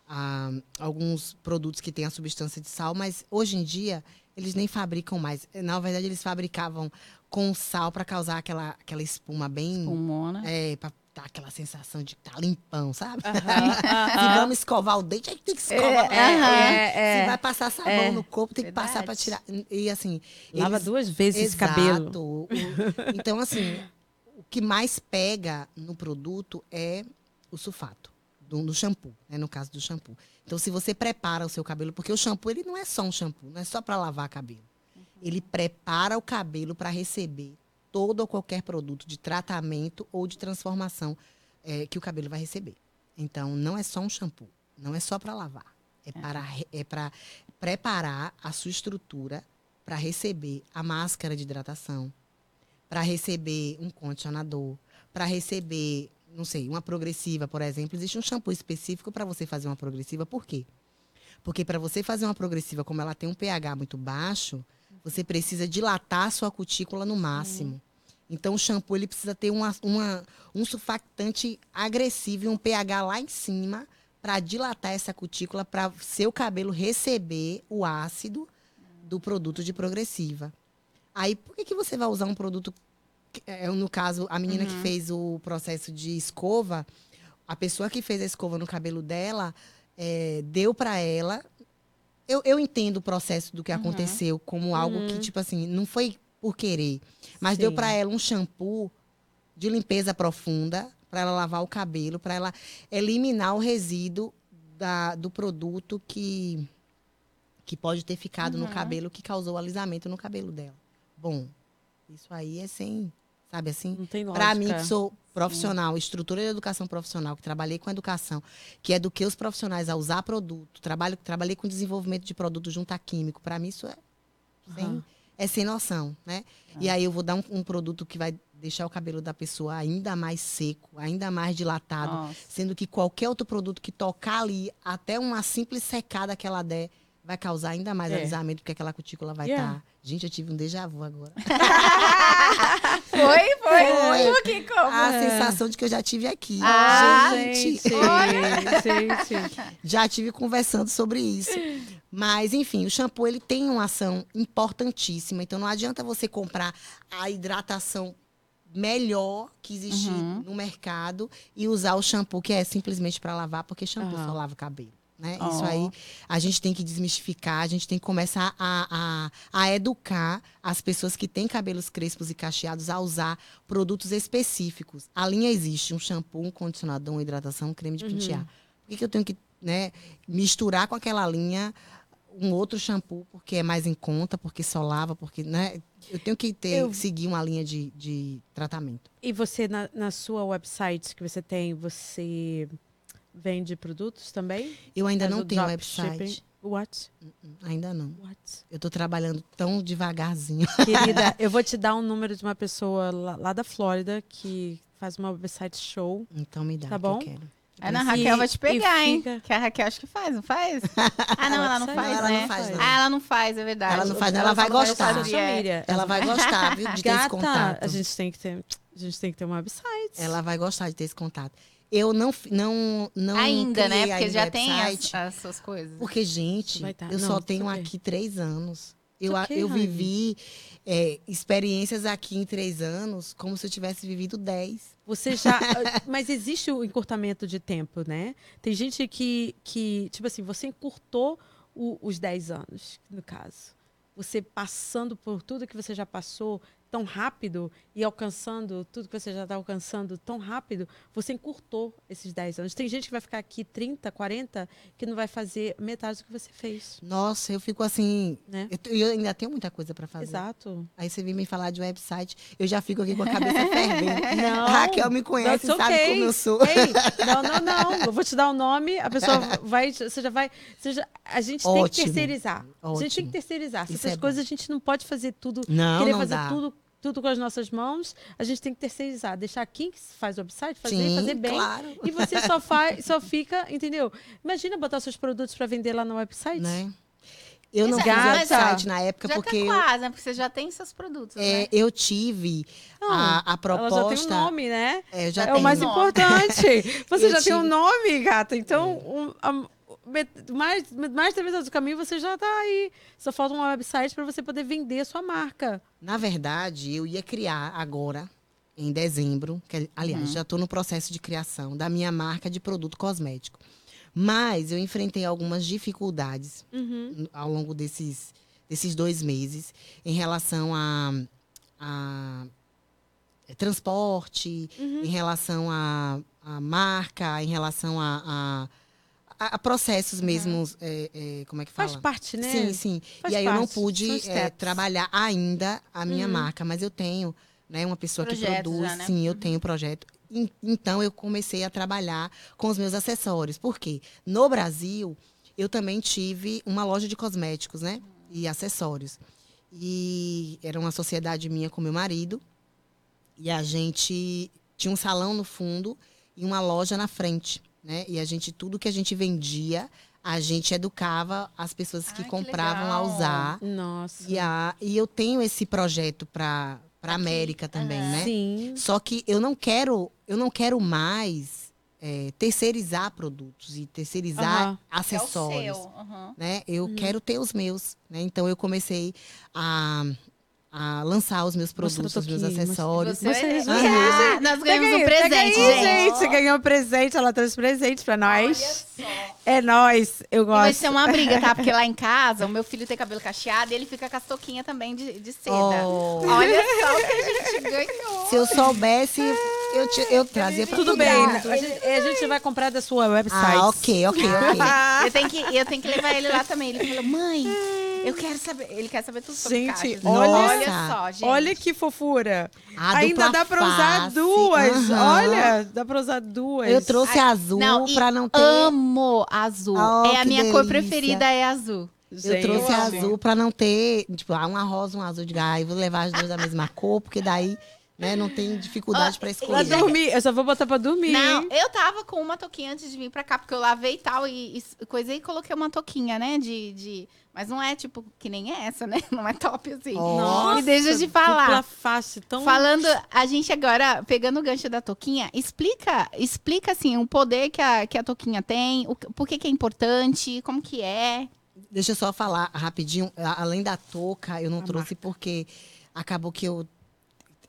ah, alguns produtos que têm a substância de sal, mas hoje em dia eles nem fabricam mais. Na verdade, eles fabricavam com sal para causar aquela, aquela espuma bem. Pulmona. É, pra dar aquela sensação de tá limpão, sabe? Aham, [laughs] Se aham. vamos escovar o dente, aí tem que escovar. É, é, Se é, é. vai passar sabão É. no corpo, tem que passar para Verdade. tirar. E assim. Lava eles- duas vezes esse Exato. cabelo. O- Então, assim, o que mais pega no produto é o sulfato do, do shampoo, né? No caso do shampoo. Então, se você prepara o seu cabelo, porque o shampoo ele não é só um shampoo, não é só para lavar cabelo. Ele prepara o cabelo para receber todo ou qualquer produto de tratamento ou de transformação é, que o cabelo vai receber. Então, não é só um shampoo, não é só para lavar. É para é para preparar a sua estrutura para receber a máscara de hidratação, para receber um condicionador, para receber, não sei, uma progressiva, por exemplo. Existe um shampoo específico para você fazer uma progressiva. Por quê? Porque para você fazer uma progressiva, como ela tem um pH muito baixo, você precisa dilatar a sua cutícula no máximo. Então, o shampoo ele precisa ter uma, uma, um surfactante agressivo e um pH lá em cima para dilatar essa cutícula, para seu cabelo receber o ácido do produto de progressiva. Aí, por que, que você vai usar um produto. que- é, No caso, a menina que fez o processo de escova, a pessoa que fez a escova no cabelo dela, é, deu para ela. Eu, eu entendo o processo do que aconteceu como algo que, tipo assim, não foi por querer. Mas deu Sim. para ela um shampoo de limpeza profunda para ela lavar o cabelo, para ela eliminar o resíduo da, do produto que que pode ter ficado no cabelo que causou o alisamento no cabelo dela. Bom, isso aí é sem, sabe assim? Não tem lógica. Para mim, que sou profissional, estrutura de educação profissional, que trabalhei com educação, que eduquei os profissionais a usar produto, trabalho, trabalhei com desenvolvimento de produto junto a químico. Para mim, isso é sem. É sem noção, né? E aí eu vou dar um, um produto que vai deixar o cabelo da pessoa ainda mais seco, ainda mais dilatado, Nossa. sendo que qualquer outro produto que tocar ali, até uma simples secada que ela der, vai causar ainda mais É. alisamento, porque aquela cutícula vai Yeah. estar. Gente, eu tive um déjà vu agora. [laughs] Foi, foi. Foi. Uh, que como? A É. sensação de que eu já tive aqui. Ah, [laughs] gente, gente. já tive conversando sobre isso. Mas, enfim, o shampoo ele tem uma ação importantíssima. Então, não adianta você comprar a hidratação melhor que existe Uhum. no mercado e usar o shampoo que é simplesmente para lavar, porque shampoo Aham. só lava o cabelo. Né? Ó. Isso aí a gente tem que desmistificar, a gente tem que começar a, a, a educar as pessoas que têm cabelos crespos e cacheados a usar produtos específicos. A linha existe, um shampoo, um condicionador, uma hidratação, um creme de Uhum. pentear. Por que, que eu tenho que né, misturar com aquela linha um outro shampoo porque é mais em conta, porque só lava, porque né, eu tenho que ter Eu- seguir uma linha de, de tratamento. E você, na, na sua website que você tem, você vende produtos também? Eu ainda Faz não tenho website, What? ainda não. What? Eu tô trabalhando tão devagarzinho. [laughs] Querida, eu vou te dar um número de uma pessoa lá, lá da Flórida que faz uma website show. Então me dá Tá que bom? eu quero. Ana E- Raquel vai te pegar, hein? fica- Que a Raquel acho que faz, não faz? [laughs] Ah, não, ela não Não, faz, ela né? não faz, não. Ah, ela não faz, é verdade. Ela não faz, não, ela vai gostar. Ela vai gostar, viu, de ter esse Gata, contato. a gente tem que ter, a gente tem que ter uma website. Ela vai gostar de ter esse contato. Eu não, não, não Ainda, né? Porque ainda já tem as, as suas coisas. Porque, gente, tá. eu Não, só tenho aqui três anos. Eu, okay, eu vivi é, experiências aqui em três anos como se eu tivesse vivido dez. Você já. [laughs] Mas existe o encurtamento de tempo, né? Tem gente que, que tipo assim, você encurtou o- os 10 anos, no caso. Você passando por tudo que você já passou tão rápido e alcançando tudo que você já está alcançando tão rápido, você encurtou esses 10 anos. Tem gente que vai ficar aqui 30, 40, que não vai fazer metade do que você fez, Nossa, eu fico assim. né? Eu, eu ainda tenho muita coisa para fazer. Exato. Aí você vem me falar de website, eu já fico aqui com a cabeça fervendo. [laughs] Não, Raquel me conhece, sabe okay. como eu sou. Ei, não, não, não. Eu vou te dar o nome, a pessoa [laughs] vai. Você já vai. Você já, a gente tem que Ótimo. terceirizar. A gente tem Ótimo. que terceirizar. Isso Essas é bom. coisas a gente não pode fazer tudo. Não, querer não fazer dá. tudo. Tudo com as nossas mãos, a gente tem que terceirizar, deixar quem que faz o website, fazer, Sim, fazer bem. claro. E você só [laughs] faz, só fica, entendeu? Imagina botar seus produtos para vender lá no website. Né? Eu não fiz é- website na época já porque tá eu, quase, né? Porque você já tem seus produtos, é, né? eu tive Não, a, a Ela proposta. já tem um nome, né? É, já é o mais nome. importante. [laughs] Você Eu já tem um tive- nome, gata. Então, um, a- met- mais, mais da metade do caminho você já tá aí. Só falta um website para você poder vender a sua marca. Na verdade, eu ia criar agora, em dezembro, que, aliás, já estou no processo de criação da minha marca de produto cosmético. Mas eu enfrentei algumas dificuldades Uhum. ao longo desses, desses dois meses em relação a, a transporte, Uhum. em relação a, a marca, em relação a, a, a- a processos mesmos, é, é, como é que fala? Faz parte, né? Sim, sim. Faz e aí eu não parte, pude é, trabalhar ainda a minha Uhum. marca, mas eu tenho, né, uma pessoa que produz. já, né? Sim, eu tenho projeto. En- Então eu comecei a trabalhar com os meus acessórios. Por quê? No Brasil, eu também tive uma loja de cosméticos, né? E acessórios. E era uma sociedade minha com meu marido. E a gente tinha um salão no fundo e uma loja na frente, né? E a gente tudo que a gente vendia, a gente educava as pessoas que Ai, que compravam a legal. usar. Nossa. E, a, e eu tenho esse projeto para para. América também, Aham. né? Sim. Só que eu não quero, eu não quero mais é, terceirizar produtos e terceirizar Aham. acessórios. É o seu. aham. Né? Eu Uhum. quero ter os meus. Né? Então eu comecei a, a lançar os meus produtos, os meus acessórios. Você, Vocês- Ah, vocês- nós ganhamos aí, um presente, aí, gente. Você ganhou um presente, ela trouxe presente pra nós. Olha só. É nós, eu E vai gosto. ser uma briga, tá? Porque lá em [laughs] casa, o meu filho tem cabelo cacheado e ele fica com as touquinhas também de, de seda. Oh, Olha só o que a gente ganhou. se eu soubesse, eu, te- eu trazia para Tudo bem, né? a gente, a gente vai comprar da sua website. Ah, ok, ok, ok. [laughs] Eu tenho, que, eu tenho que levar ele lá também. Ele falou, mãe, eu quero saber. Ele quer saber tudo sobre Gente, caixas. olha- olha só, gente. Olha que fofura. A Ainda dá pra usar face, duas. aham. Olha, dá pra usar duas. Eu trouxe Ai, azul não, para não ter. Amo azul. Oh, é a minha cor delícia. preferida, é azul. Eu Gente, trouxe amo. azul pra não ter, tipo, ah, uma rosa, um azul de gai, vou levar as duas da mesma cor, porque daí, né, não tem dificuldade Ah, pra Pra escolher. dormir, eu só vou botar pra dormir. Não, hein? eu tava com uma touquinha antes de vir pra cá, porque eu lavei e tal, e, e coisei e coloquei uma touquinha, né? De, de... Mas não é tipo que nem essa, né? [laughs] Não é top assim. Nossa, e deixa eu te falar. Dupla face tão... Falando, a gente agora, pegando o gancho da touquinha, explica, explica assim, o poder que a, que a touquinha tem, o, por que que é importante, como que é. Deixa eu só falar rapidinho, além da touca, eu não trouxe porque acabou que eu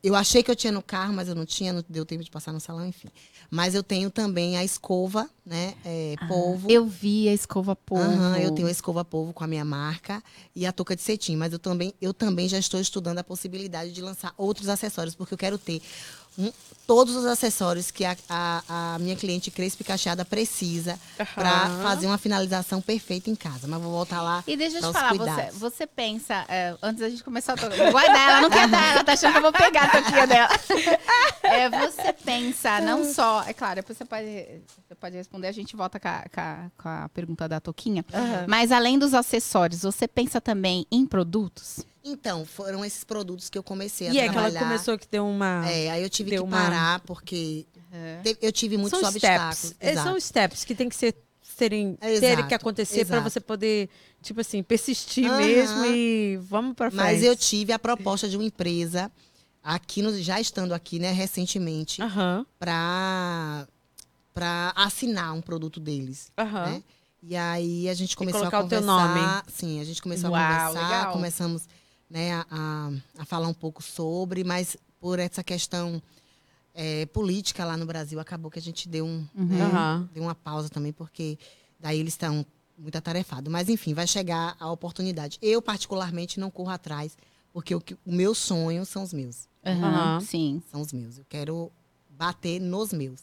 eu achei que eu tinha no carro, mas eu não tinha, não deu tempo de passar no salão, enfim. Mas eu tenho também a escova, né, é, polvo. Eu vi a escova polvo. Aham, eu tenho a escova polvo com a minha marca e a touca de cetim, mas eu também, eu também já estou estudando a possibilidade de lançar outros acessórios, porque eu quero ter todos os acessórios que a, a- a minha cliente Crespa e Cacheada precisa para Aham. fazer uma finalização perfeita em casa. Mas vou voltar lá. E deixa eu te falar, você, você pensa, é, antes da gente começar a tocar, guardar, ela não quer dar, ela tá achando que eu vou pegar a touquinha dela. [laughs] É, você pensa, não só, é claro, depois você pode, você pode responder, a gente volta com a, com a- com a pergunta da touquinha, Aham. mas além dos acessórios, você pensa também em produtos? Então, foram esses produtos que eu comecei a E é que ela trabalhar. começou que deu uma... É, aí eu tive que uma- parar, porque te- eu tive muitos são obstáculos. steps. É. São steps que tem que ser terem, terem que acontecer para você poder, tipo assim, persistir Aham. mesmo e vamos pra frente. Mas eu tive a proposta de uma empresa, aqui no- já estando aqui, né, recentemente, Aham, para para assinar um produto deles, aham. né? E aí a gente começou colocar a o teu conversar. Sim, a gente começou Uau, a conversar, legal. começamos né, a, a, falar um pouco sobre, mas por essa questão é, política lá no Brasil, acabou que a gente deu, um, né, Aham. deu uma pausa também, porque daí eles estão muito atarefados. Mas enfim, vai chegar a oportunidade. Eu, particularmente, não corro atrás, porque o, que- o meu sonho são os meus Aham. Sim. são os meus. Eu quero bater nos meus.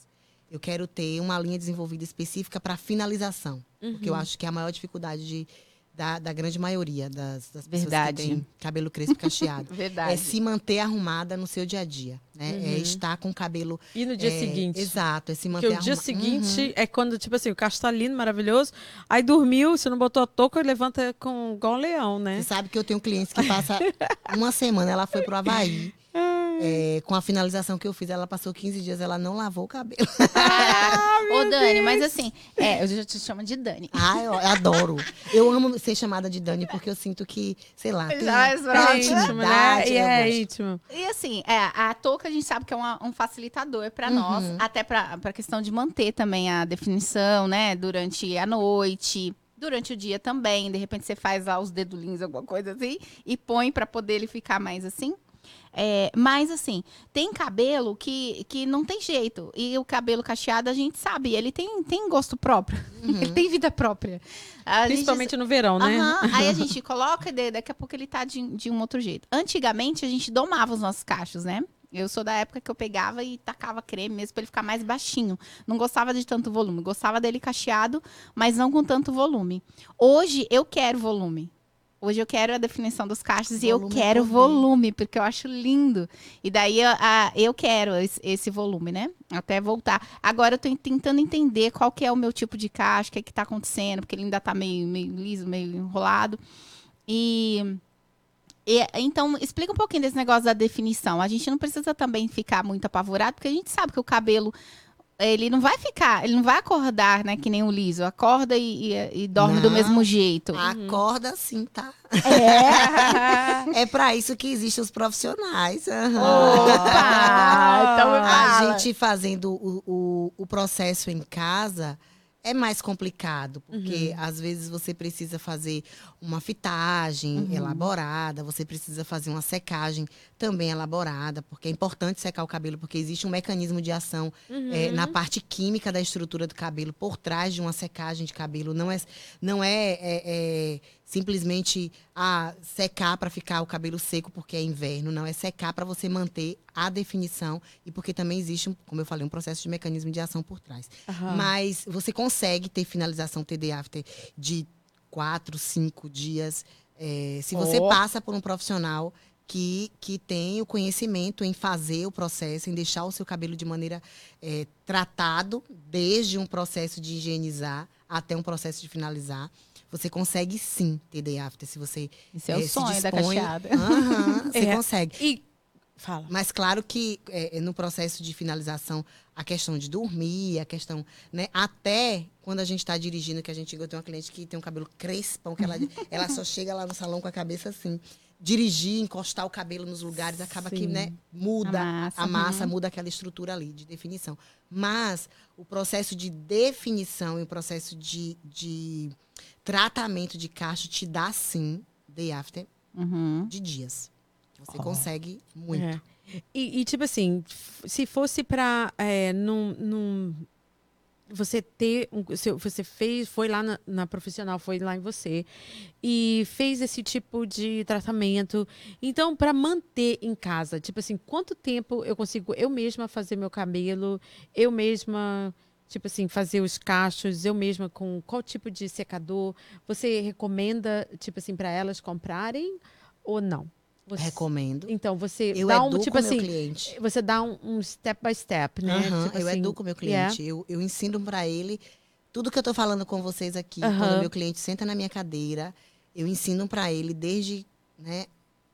Eu quero ter uma linha desenvolvida específica para finalização. Porque eu Uhum. acho que é a maior dificuldade de, da, da grande maioria das, das pessoas Verdade. que têm cabelo crespo cacheado. [laughs] Verdade. é se manter arrumada no seu dia a dia. Né? É Uhum. estar com o cabelo. E no dia é, seguinte? Exato, é se Porque manter o dia seguinte Uhum. é quando, tipo assim, o cacho tá lindo, maravilhoso. Aí dormiu, você não botou a touca, levanta com igual um leão, né? Você sabe que eu tenho clientes que passa [laughs] uma semana, ela foi pro Havaí. É, com a finalização que eu fiz, ela passou 15 dias, ela não lavou o cabelo. Caraca. Ô, Dani, mas assim, é, eu já te chamo de Dani. Ah, eu, eu adoro. Eu amo ser chamada de Dani porque eu sinto que, sei lá, tem, Já é íntimo, né? E eu é íntimo. E assim, é, a touca a gente sabe que é uma- um facilitador para Uhum. nós, até para a questão de manter também a definição, né? Durante a noite, durante o dia também. De repente você faz lá os dedulinhos, alguma coisa assim, e põe para poder ele ficar mais assim. É, mas assim, tem cabelo que, que não tem jeito. E o cabelo cacheado a gente sabe, ele tem, tem gosto próprio. [laughs] Ele tem vida própria. A gente- Principalmente no verão, né? Aham, [laughs] Aí a gente coloca e daqui a pouco ele tá de, de um outro jeito. Antigamente a gente domava os nossos cachos, né? Eu sou da época que eu pegava e tacava creme mesmo pra ele ficar mais baixinho. Não gostava de tanto volume. Gostava dele cacheado, mas não com tanto volume. Hoje eu quero volume. Hoje eu quero a definição dos cachos e eu Volume quero por volume, porque eu acho lindo. E daí a- a- eu quero esse, esse volume, né? Até voltar. Agora eu tô tentando entender qual que é o meu tipo de cacho, o que é que tá acontecendo, porque ele ainda tá meio, meio liso, meio enrolado. E, e- então, explica um pouquinho desse negócio da definição. A gente não precisa também ficar muito apavorado, porque a gente sabe que o cabelo ele não vai ficar, ele não vai acordar, né, que nem o liso. Acorda e, e- e dorme do Não. mesmo jeito. Acorda sim, tá? É. [laughs] É pra isso que existem os profissionais. aham. Opa! [laughs] Então A gente fazendo o, o, o processo em casa é mais complicado, porque Uhum. às vezes você precisa fazer uma fitagem Uhum. elaborada, você precisa fazer uma secagem também elaborada, porque é importante secar o cabelo, porque existe um mecanismo de ação Uhum. é, na parte química da estrutura do cabelo, por trás de uma secagem de cabelo. Não é, não é, é- é simplesmente ah, secar para ficar o cabelo seco porque é inverno. Não, é secar para você manter a definição e porque também existe, como eu falei, um processo de mecanismo de ação por trás. Aham. Mas você consegue ter finalização TD after de quatro, cinco dias. é, se você Ó. passa por um profissional que, que tem o conhecimento em fazer o processo, em deixar o seu cabelo de maneira é, tratado, desde um processo de higienizar até um processo de finalizar. Você consegue sim ter day after, se você Esse é o eh, se sonho da dispõe. cacheada. Aham, você [laughs] É. consegue. E fala. Mas claro que é, no processo de finalização, a questão de dormir, a questão, né? Até quando a gente está dirigindo, que a gente eu tenho uma cliente que tem um cabelo crespão, que ela, [laughs] ela só chega lá no salão com a cabeça assim. Dirigir, encostar o cabelo nos lugares, acaba que, Sim. né, muda A massa, a massa, uhum. muda aquela estrutura ali de definição. Mas o processo de definição e o processo de, de tratamento de cacho te dá sim day after Uhum. de dias. Você Ó. consegue muito. É. E, e, tipo assim, se fosse pra é, num, num- você ter um, se você fez, foi lá na, na profissional, foi lá em você e fez esse tipo de tratamento. Então, para manter em casa, tipo assim, quanto tempo eu consigo eu mesma fazer meu cabelo, eu mesma Tipo assim, fazer os cachos, eu mesma com qual tipo de secador? Você recomenda, tipo assim, para elas comprarem ou não? Você- Recomendo. Então, você Eu dá um, tipo assim, cliente. você dá um, um step by step, né? Tipo eu assim, educo meu cliente. Eu, eu ensino para ele tudo que eu tô falando com vocês aqui. Quando o meu cliente senta na minha cadeira, eu ensino para ele desde né,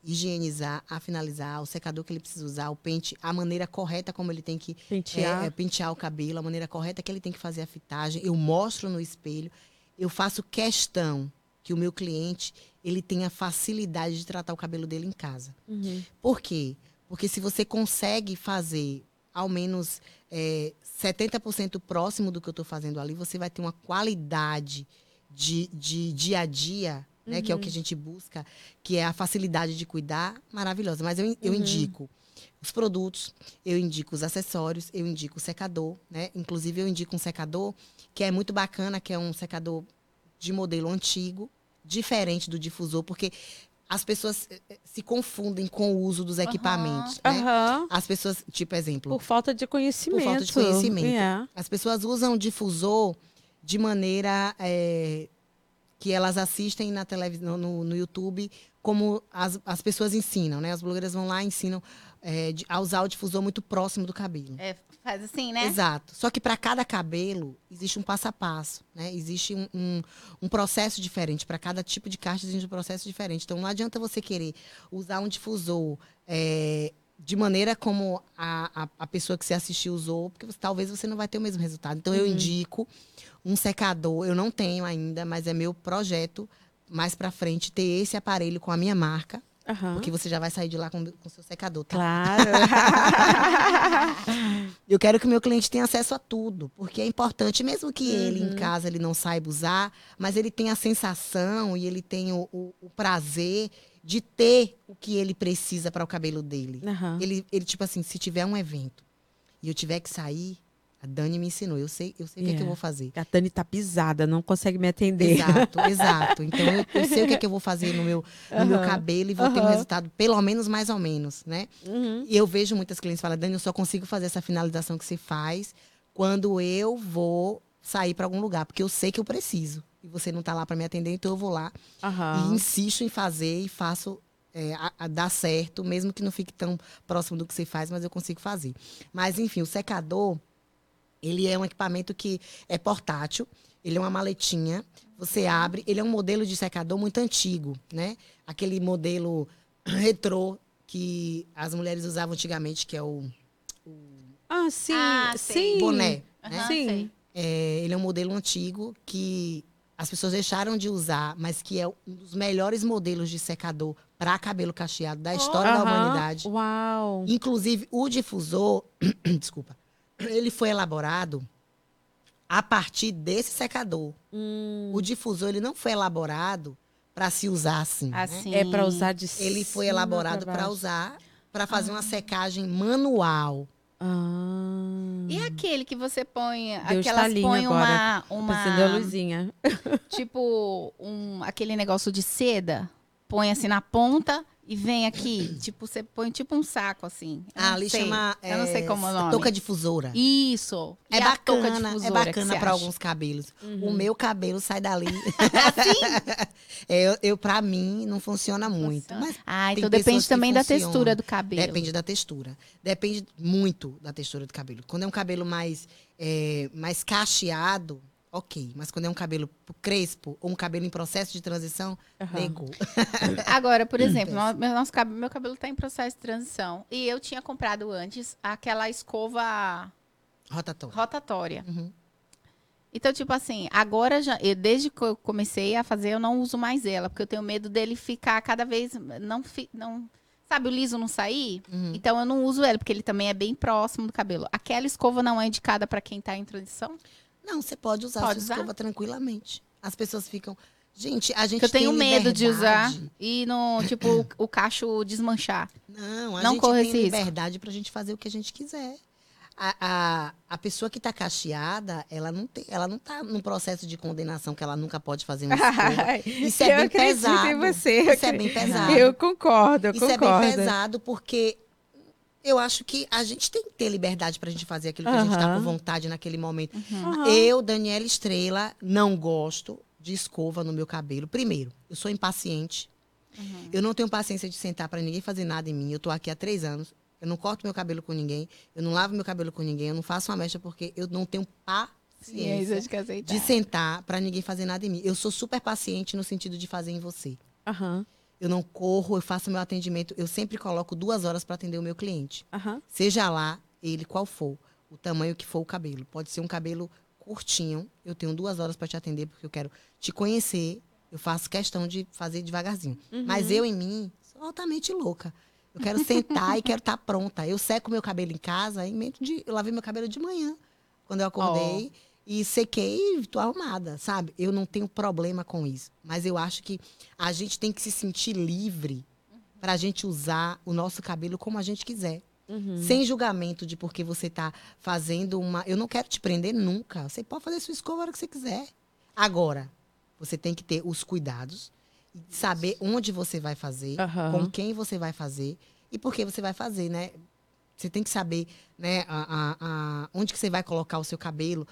higienizar, a finalizar, o secador que ele precisa usar, o pente, a maneira correta como ele tem que pentear. é, é, pentear o cabelo, a maneira correta que ele tem que fazer a fitagem. Eu mostro no espelho. Eu faço questão que o meu cliente ele tenha facilidade de tratar o cabelo dele em casa. Uhum. Por quê? Porque se você consegue fazer ao menos é, 70% próximo do que eu estou fazendo ali, você vai ter uma qualidade de, de dia a dia, né? Que é o que a gente busca, que é a facilidade de cuidar, maravilhosa. Mas eu, eu Uhum. indico os produtos, eu indico os acessórios, eu indico o secador, né? Inclusive, eu indico um secador que é muito bacana, que é um secador de modelo antigo, diferente do difusor, porque as pessoas eh, eh, se confundem com o uso dos equipamentos. Né? Aham. As pessoas, tipo exemplo, Por falta de conhecimento. falta de conhecimento. É. as pessoas usam o difusor de maneira eh, que elas assistem na televisão, no, no YouTube, como as, as pessoas ensinam, né? As blogueiras vão lá e ensinam eh, de- a usar o difusor muito próximo do cabelo. É, faz assim, né? Exato. Só que para cada cabelo existe um passo a passo, né? Existe um, um, um processo diferente. Para cada tipo de caixa existe um processo diferente. Então não adianta você querer usar um difusor é, de maneira como a, a, a pessoa que você assistiu usou, porque você- talvez você não vai ter o mesmo resultado. Então eu indico um secador. Eu não tenho ainda, mas é meu projeto mais para frente ter esse aparelho com a minha marca, Aham. porque você já vai sair de lá com o seu secador, tá? Claro. [laughs] Eu quero que o meu cliente tenha acesso a tudo, porque é importante, mesmo que ele Uhum. em casa ele não saiba usar, mas ele tem a sensação e ele tem o, o- o prazer de ter o que ele precisa para o cabelo dele. Aham. Ele, ele, tipo assim, se tiver um evento e eu tiver que sair, A Dani me ensinou. Eu sei, eu sei o que, é que eu É. vou fazer. A Dani tá pisada, não consegue me atender. Exato, [laughs] exato. Então eu, eu sei o que, é que eu vou fazer no meu, no meu cabelo e vou ter um resultado, pelo menos mais ou menos, né? Uhum. E eu vejo muitas clientes falam, Dani, eu só consigo fazer essa finalização que você faz quando eu vou sair para algum lugar, porque eu sei que eu preciso. E você não tá lá para me atender, então eu vou lá e insisto em fazer e faço é, a, a dar certo, mesmo que não fique tão próximo do que você faz, mas eu consigo fazer. Mas, enfim, o secador, ele é um equipamento que é portátil, ele é uma maletinha, você abre, ele é um modelo de secador muito antigo, né? Aquele modelo [clears throat] retrô que as mulheres usavam antigamente, que é o Ah, sim, Ah, sim. boné, né? Sim. É, ele é um modelo antigo que as pessoas deixaram de usar, mas que é um dos melhores modelos de secador para cabelo cacheado da história da humanidade. Uau. Inclusive, o difusor, [clears throat] desculpa, [clears throat] ele foi elaborado a partir desse secador. Hum, O difusor ele não foi elaborado para se usar assim. né? Assim. é para usar de Ele foi cima elaborado pra para usar, para fazer uma secagem manual. Ah. E aquele que você põe, Deu aquelas estalinho põe uma, Tá acendendo a uma luzinha. [laughs] tipo um aquele negócio de seda, põe assim na ponta e vem aqui, tipo você põe tipo um saco assim. Eu Ah, ali sei. chama. Eu não sei é, como é o nome. Touca difusora. Isso. É bacana, é bacana para alguns cabelos. Uhum. O meu cabelo sai dali. [laughs] Assim? [laughs] É, eu, eu para mim não funciona muito, Funciona. mas Ah, então depende também da textura do cabelo. depende da textura. Depende muito da textura do cabelo. Quando é um cabelo mais é, mais cacheado, ok. Mas quando é um cabelo crespo ou um cabelo em processo de transição, Aham. negou. [laughs] Agora, por exemplo, meu, nosso cabelo, meu cabelo tá em processo de transição. E eu tinha comprado antes aquela escova Rotatório. rotatória. Uhum. Então, tipo assim, agora já, eu, desde que eu comecei a fazer, eu não uso mais ela, porque eu tenho medo dele ficar cada vez não não sabe o liso não sair. Uhum. Então eu não uso ela, porque ele também é bem próximo do cabelo. Aquela escova não é indicada para quem tá em transição? Não, você pode usar Pode a sua usar? escova tranquilamente. As pessoas ficam. Gente, a gente eu tenho medo de usar e no tipo o, cacho desmanchar. Não, a Não gente corre tem esse liberdade pra gente fazer o que a gente quiser. A, a, a pessoa que tá cacheada, ela não, tem, ela não tá num processo de condenação que ela nunca pode fazer uma [laughs] escova. Isso é eu bem pesado. em você. eu Isso é bem pesado. Eu concordo, eu Isso é concordo. bem pesado porque eu acho que a gente tem que ter liberdade pra gente fazer aquilo que a gente tá Aham. com vontade naquele momento. Aham. Eu, Daniela Estrela, não gosto de escova no meu cabelo. Primeiro, eu sou impaciente. Eu não tenho paciência de sentar pra ninguém fazer nada em mim. Eu tô aqui há três anos. Eu não corto meu cabelo com ninguém. Eu não lavo meu cabelo com ninguém. Eu não faço uma mecha porque eu não tenho paciência que aceitar. de sentar pra ninguém fazer nada em mim. Eu sou super paciente no sentido de fazer em você. Aham, Eu não corro, eu faço meu atendimento. Eu sempre coloco duas horas pra atender o meu cliente. aham. Seja lá ele qual for, o tamanho que for o cabelo. Pode ser um cabelo curtinho. Eu tenho duas horas para te atender porque eu quero te conhecer. Eu faço questão de fazer devagarzinho. Mas eu em mim sou altamente louca. Eu quero sentar [laughs] e quero estar pronta. Eu seco meu cabelo em casa, em mente de, eu lavei meu cabelo de manhã quando eu acordei e sequei e tô arrumada, sabe? Eu não tenho problema com isso. Mas eu acho que a gente tem que se sentir livre para a gente usar o nosso cabelo como a gente quiser. Uhum. Sem julgamento de porque você tá fazendo uma. Eu não quero te prender nunca. Você pode fazer sua escova a hora que você quiser. Agora, você tem que ter os cuidados e saber onde você vai fazer, Aham. com quem você vai fazer e por que você vai fazer, né? Você tem que saber, né, a, a- a- onde que você vai colocar o seu cabelo,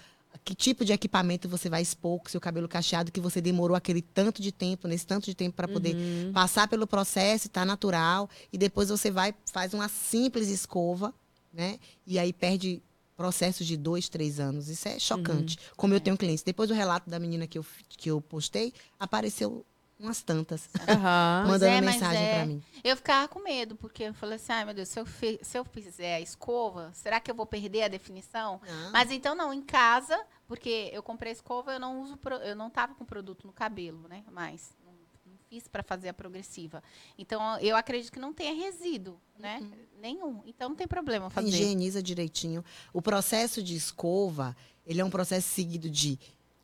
que tipo de equipamento você vai expor com seu cabelo cacheado que você demorou aquele tanto de tempo, nesse tanto de tempo para poder Uhum. passar pelo processo, tá natural, e depois você vai, faz uma simples escova, né? E aí perde processos de dois, três anos. Isso é chocante. Como eu tenho clientes. Depois do relato da menina que eu, que eu postei, apareceu umas tantas. [laughs] Pois mandando é, mensagem é. pra mim. Eu ficava com medo, porque eu falei assim, ai meu Deus, se eu, fi- se eu fizer a escova, será que eu vou perder a definição? Não. Mas então não, em casa, porque eu comprei a escova, eu não uso, pro- eu não tava com produto no cabelo, né? Mas não, não fiz para fazer a progressiva. Então eu acredito que não tenha resíduo, né? Nenhum. Então não tem problema fazer. Higieniza direitinho. O processo de escova, ele é um processo seguido de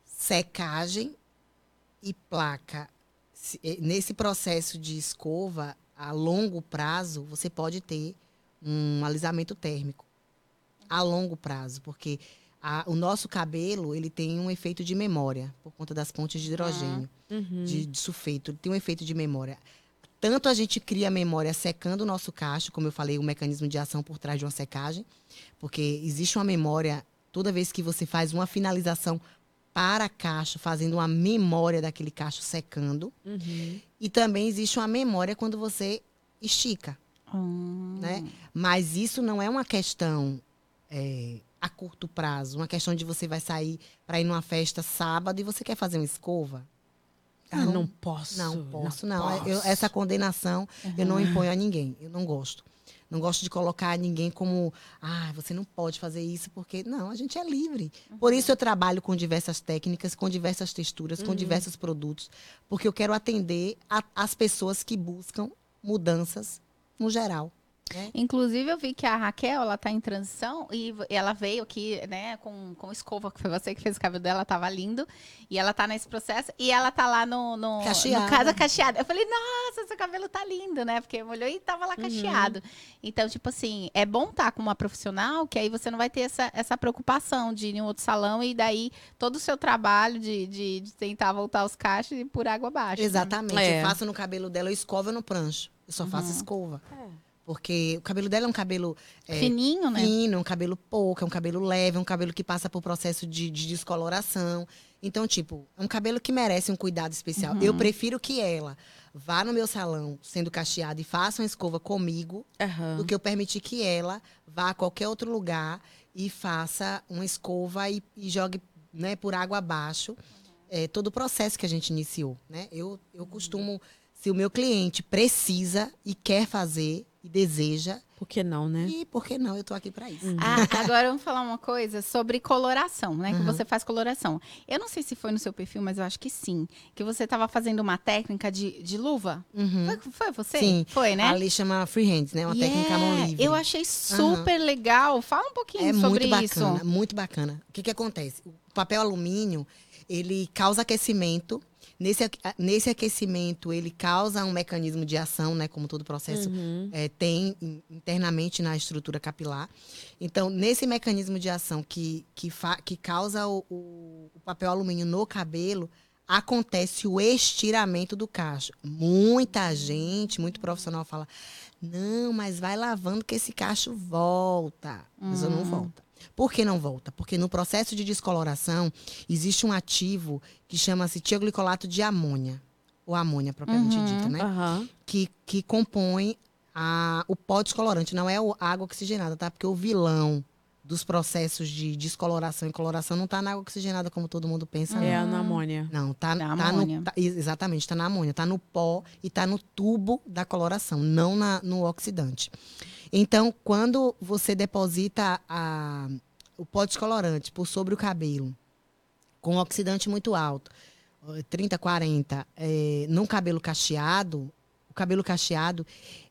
secagem e placa. Se- eh, Nesse processo de escova, a longo prazo, você pode ter um alisamento térmico. A longo prazo, porque a- o nosso cabelo ele tem um efeito de memória por conta das pontes de hidrogênio, Uhum. de, de sulfeito. Ele tem um efeito de memória. Tanto a gente cria memória secando o nosso cacho, como eu falei, o mecanismo de ação por trás de uma secagem, porque existe uma memória toda vez que você faz uma finalização para cacho, fazendo uma memória daquele cacho secando. Uhum. E também existe uma memória quando você estica, Hum. né? Mas isso não é uma questão é, a curto prazo, uma questão de você vai sair para ir numa festa sábado e você quer fazer uma escova. Ah, não posso. Não posso, não. posso. Eu- essa condenação eu não imponho a ninguém. Eu não gosto. Não gosto de colocar ninguém como, ah, você não pode fazer isso, porque. Não, a gente é livre. Por isso eu trabalho com diversas técnicas, com diversas texturas, com diversos produtos, porque eu quero atender a- as pessoas que buscam mudanças no geral. Inclusive, eu vi que a Raquel, ela tá em transição e ela veio aqui, né, com, com escova, que foi você que fez o cabelo dela, tava lindo. E ela tá nesse processo e ela tá lá no, no, Cacheada. no casa cacheada. Eu falei, nossa, seu cabelo tá lindo, né? Porque molhou e tava lá cacheado. Então, tipo assim, é bom estar com uma profissional, que aí você não vai ter essa, essa preocupação de ir em um outro salão e daí todo o seu trabalho de, de, de tentar voltar os cachos e por água abaixo. né? Exatamente. É. Eu faço no cabelo dela, eu escovo no prancho. Eu só faço escova. Porque o cabelo dela é um cabelo é, Fininho, né? fino, é um cabelo pouco, é um cabelo leve, é um cabelo que passa por processo de, de descoloração. Então, tipo, é um cabelo que merece um cuidado especial. Eu prefiro que ela vá no meu salão sendo cacheada e faça uma escova comigo, Aham. do que eu permitir que ela vá a qualquer outro lugar e faça uma escova e, e jogue né, por água abaixo é, todo o processo que a gente iniciou. Né? Eu, eu costumo, se o meu cliente precisa e quer fazer e deseja, Por que não, né? e por que não? Eu tô aqui para isso. Ah, agora vamos falar uma coisa sobre coloração, né? Que Uhum. você faz coloração. Eu não sei se foi no seu perfil, mas eu acho que sim. Que você estava fazendo uma técnica de, de luva. Uhum. Foi, foi você? Sim. Foi, né? Ali chama freehand, né? Uma técnica à mão Yeah, livre. Eu achei super legal. Fala um pouquinho É sobre muito isso. bacana, muito bacana. O que, que acontece? O papel alumínio, ele causa aquecimento. Nesse, nesse aquecimento, ele causa um mecanismo de ação, né? Como todo processo Uhum. é, tem in- internamente na estrutura capilar. Então, nesse mecanismo de ação que, que, fa- que causa o, o- o papel alumínio no cabelo, acontece o estiramento do cacho. Muita gente, muito profissional fala, não, mas vai lavando que esse cacho volta. Mas eu não volta. Por que não volta? Porque no processo de descoloração, existe um ativo que chama-se tioglicolato de amônia. Ou amônia, propriamente Uhum. dita, né? Aham. que, que compõe a, o pó descolorante. Não é o, a água oxigenada, tá? Porque o vilão dos processos de descoloração e coloração não está na água oxigenada, como todo mundo pensa. É não. a amônia. Não, tá, Na tá amônia. no. tá- ex- exatamente, tá na amônia, tá no pó e tá no tubo da coloração, não na, no oxidante. Então, quando você deposita a, o pó descolorante por sobre o cabelo, com um oxidante muito alto, eh, 30, 40, eh, num cabelo cacheado, o cabelo cacheado,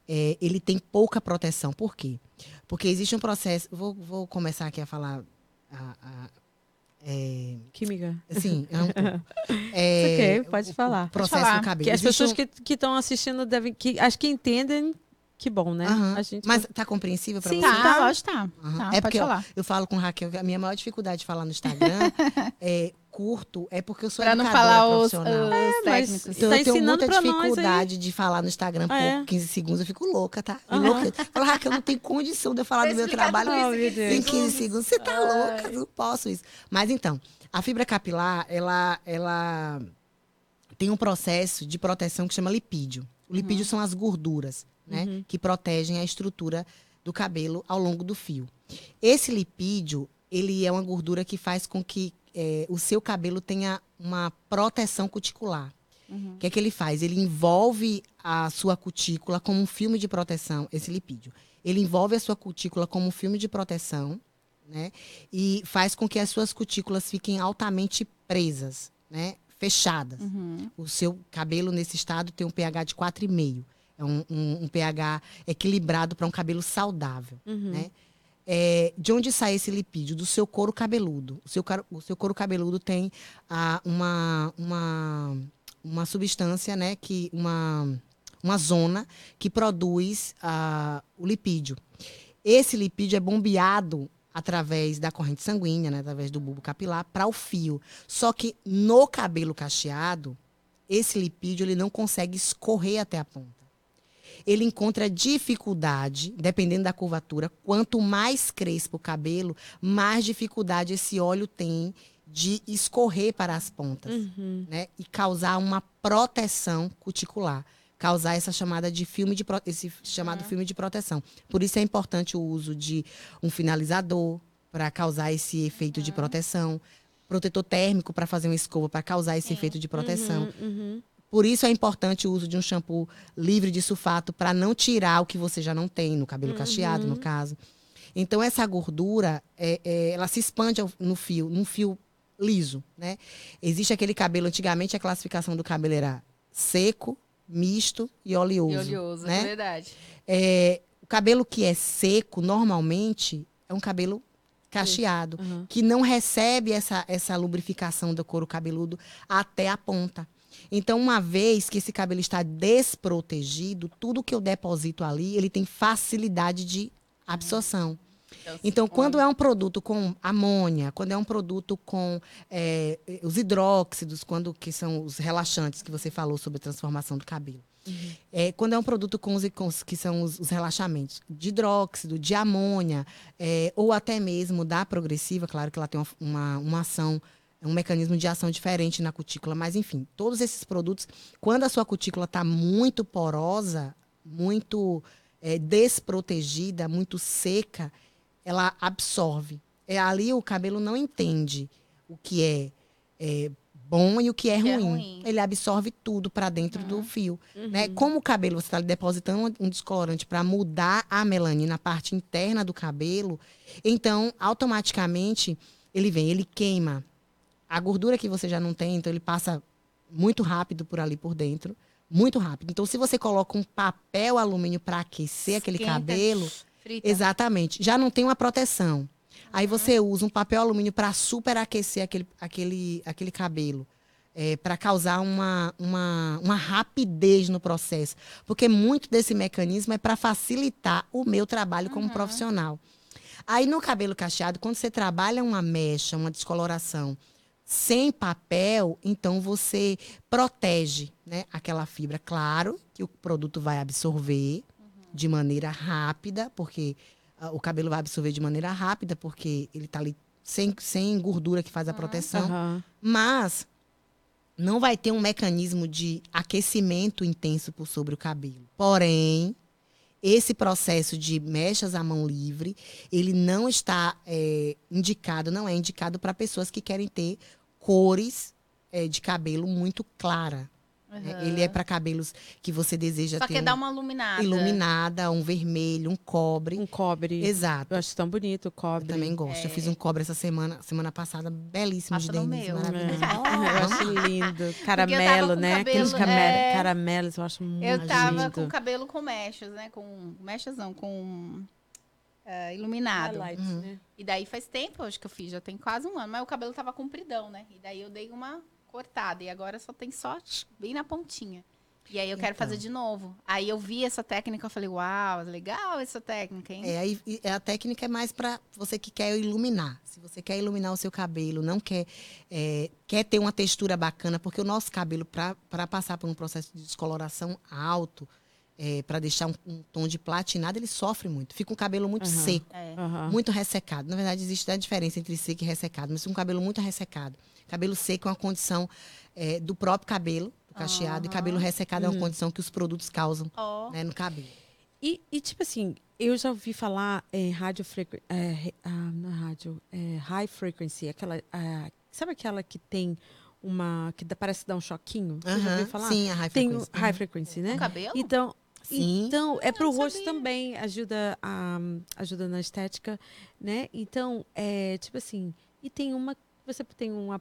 eh, ele tem pouca proteção. Por quê? Porque existe um processo. Vou, vou começar aqui a falar. a- a- eh, Química. Assim, é um [laughs] É, ok, pode falar. processo falar. do cabelo. Que as Existe pessoas um- que estão assistindo devem. Que, acho que entendem. Que bom, né? Aham. A gente Mas tá compreensível para Sim, você? Tá, Tá. lógico, tá. Aham. Tá, é porque ó, eu falo com Raquel que a minha maior dificuldade de falar no Instagram [laughs] é curto, é porque eu sou Pra não falar os, profissional. os mas- técnicos. Então Tá eu tenho ensinando muita dificuldade de falar no Instagram por É. 15 segundos. Eu fico louca, tá? Aham. Louca. Eu falo, Raquel, eu não tenho condição de eu falar do meu trabalho tudo Oh, meu em 15 segundos. Você tá louca? Eu não posso isso. Mas então, a fibra capilar, ela, ela tem um processo de proteção que chama lipídio. O lipídio são as gorduras, né? Que protegem a estrutura do cabelo ao longo do fio. Esse lipídio, ele é uma gordura que faz com que eh, o seu cabelo tenha uma proteção cuticular. O que é que ele faz? Ele envolve a sua cutícula como um filme de proteção, esse lipídio. Ele envolve a sua cutícula como um filme de proteção, né? E faz com que as suas cutículas fiquem altamente presas, né? Fechadas. Uhum. O seu cabelo nesse estado tem um pH de 4,5. É um, um- um pH equilibrado para um cabelo saudável. Uhum. Né? É, de onde sai esse lipídio? Do seu couro cabeludo. O seu, o seu couro cabeludo tem ah, uma, uma, uma substância, né? Que, uma, uma zona que produz ah, o lipídio. Esse lipídio é bombeado através da corrente sanguínea, né, através do bulbo capilar, para o fio. Só que no cabelo cacheado, esse lipídio ele não consegue escorrer até a ponta. Ele encontra dificuldade, dependendo da curvatura, quanto mais crespo o cabelo, mais dificuldade esse óleo tem de escorrer para as pontas, Uhum. né? E causar uma proteção cuticular, causar essa chamada de filme de pro- esse chamado Uhum. filme de proteção. Por isso é importante o uso de um finalizador para causar esse efeito de proteção, protetor térmico para fazer uma escova para causar esse Sim. efeito de proteção. Uhum, uhum. Por isso é importante o uso de um shampoo livre de sulfato para não tirar o que você já não tem no cabelo cacheado, no caso. Então essa gordura, é, é, ela se expande no fio, num fio liso, né? Existe aquele cabelo, antigamente a classificação do cabelo era seco, misto e oleoso. E oleoso, né? é verdade. É, o cabelo que é seco, normalmente, é um cabelo cacheado, Uhum. que não recebe essa, essa lubrificação do couro cabeludo até a ponta. Então, uma vez que esse cabelo está desprotegido, tudo que eu deposito ali, ele tem facilidade de absorção. Então, quando é um produto com amônia, quando é um produto com é, os hidróxidos, quando que são os relaxantes que você falou sobre a transformação do cabelo. É, quando é um produto com os, com os- que são os, os relaxamentos de hidróxido, de amônia, é, ou até mesmo da progressiva, claro que ela tem uma, uma, uma ação, um mecanismo de ação diferente na cutícula, mas enfim, todos esses produtos, quando a sua cutícula está muito porosa, muito é, desprotegida, muito seca, ela absorve. É ali o cabelo não entende o que é, é bom e o que é, Que é ruim. ruim. Ele absorve tudo para dentro do fio. Né? Como o cabelo você está depositando um descolorante para mudar a melanina, a parte interna do cabelo, então automaticamente ele vem, ele queima a gordura que você já não tem, então ele passa muito rápido por ali por dentro, muito rápido. Então se você coloca um papel alumínio para aquecer aquele Esquenta, cabelo, Frita. Exatamente. Já não tem uma proteção. Aí você usa um papel alumínio para superaquecer aquele, aquele, aquele cabelo. para causar uma, uma, uma rapidez no processo. Porque muito desse mecanismo é para facilitar o meu trabalho como profissional. Aí no cabelo cacheado, quando você trabalha uma mecha, uma descoloração sem papel, então você protege né, aquela fibra. Claro que o produto vai absorver de maneira rápida, porque ah, o cabelo vai absorver de maneira rápida, porque ele está ali sem, sem gordura que faz a proteção. Aham. Mas não vai ter um mecanismo de aquecimento intenso por sobre o cabelo. Porém, esse processo de mechas à mão livre, ele não está é, indicado, não é indicado para pessoas que querem ter cores é, de cabelo muito clara. Né? Aham. Ele é para cabelos que você deseja Só ter quer um- dar uma iluminada. iluminada, um vermelho, um cobre. Um cobre. Exato. Eu acho tão bonito o Eu cobre. também gosto. Eu fiz um cobre essa semana, semana passada, belíssimo Passa de Denise, meu. maravilhoso. É. [laughs] Eu acho lindo. Caramelo, né? Aqueles cabelo, camel- é. caramelos, eu acho muito Eu tava lindo. com o cabelo com mechas, né? Com mechas não, com ah, iluminado. Uhum. né? E daí faz tempo, acho que eu fiz, já tem quase um ano, mas o cabelo tava compridão, né? E daí eu dei uma cortada e agora só tem só bem na pontinha. E aí eu quero Então. fazer de novo. Aí eu vi essa técnica, eu falei, uau, legal essa técnica, hein? É, aí e a técnica é mais para você que quer iluminar. Se você quer iluminar o seu cabelo, não quer é, quer ter uma textura bacana, porque o nosso cabelo para passar por um processo de descoloração alto, para deixar um, um tom de platinado, ele sofre muito. Fica um cabelo muito Aham. seco. É. Aham. Muito ressecado. Na verdade, existe a diferença entre seco e ressecado, mas um cabelo muito ressecado. Cabelo seco é uma condição é, do próprio cabelo, do cacheado, e cabelo ressecado é uma condição que os produtos causam Ó, né, no cabelo. E, e, tipo assim, eu já ouvi falar em rádio frequency. É, ah, não é rádio, é high frequency. Aquela, ah, sabe aquela que tem uma. que dá- parece dar um choquinho? Você já ouviu falar? Sim, a high tem frequency. o high frequency, né? no cabelo? Então, Sim. então é pro não rosto também, ajuda a, ajuda na estética, né? Então, é tipo assim, e tem uma você tem uma,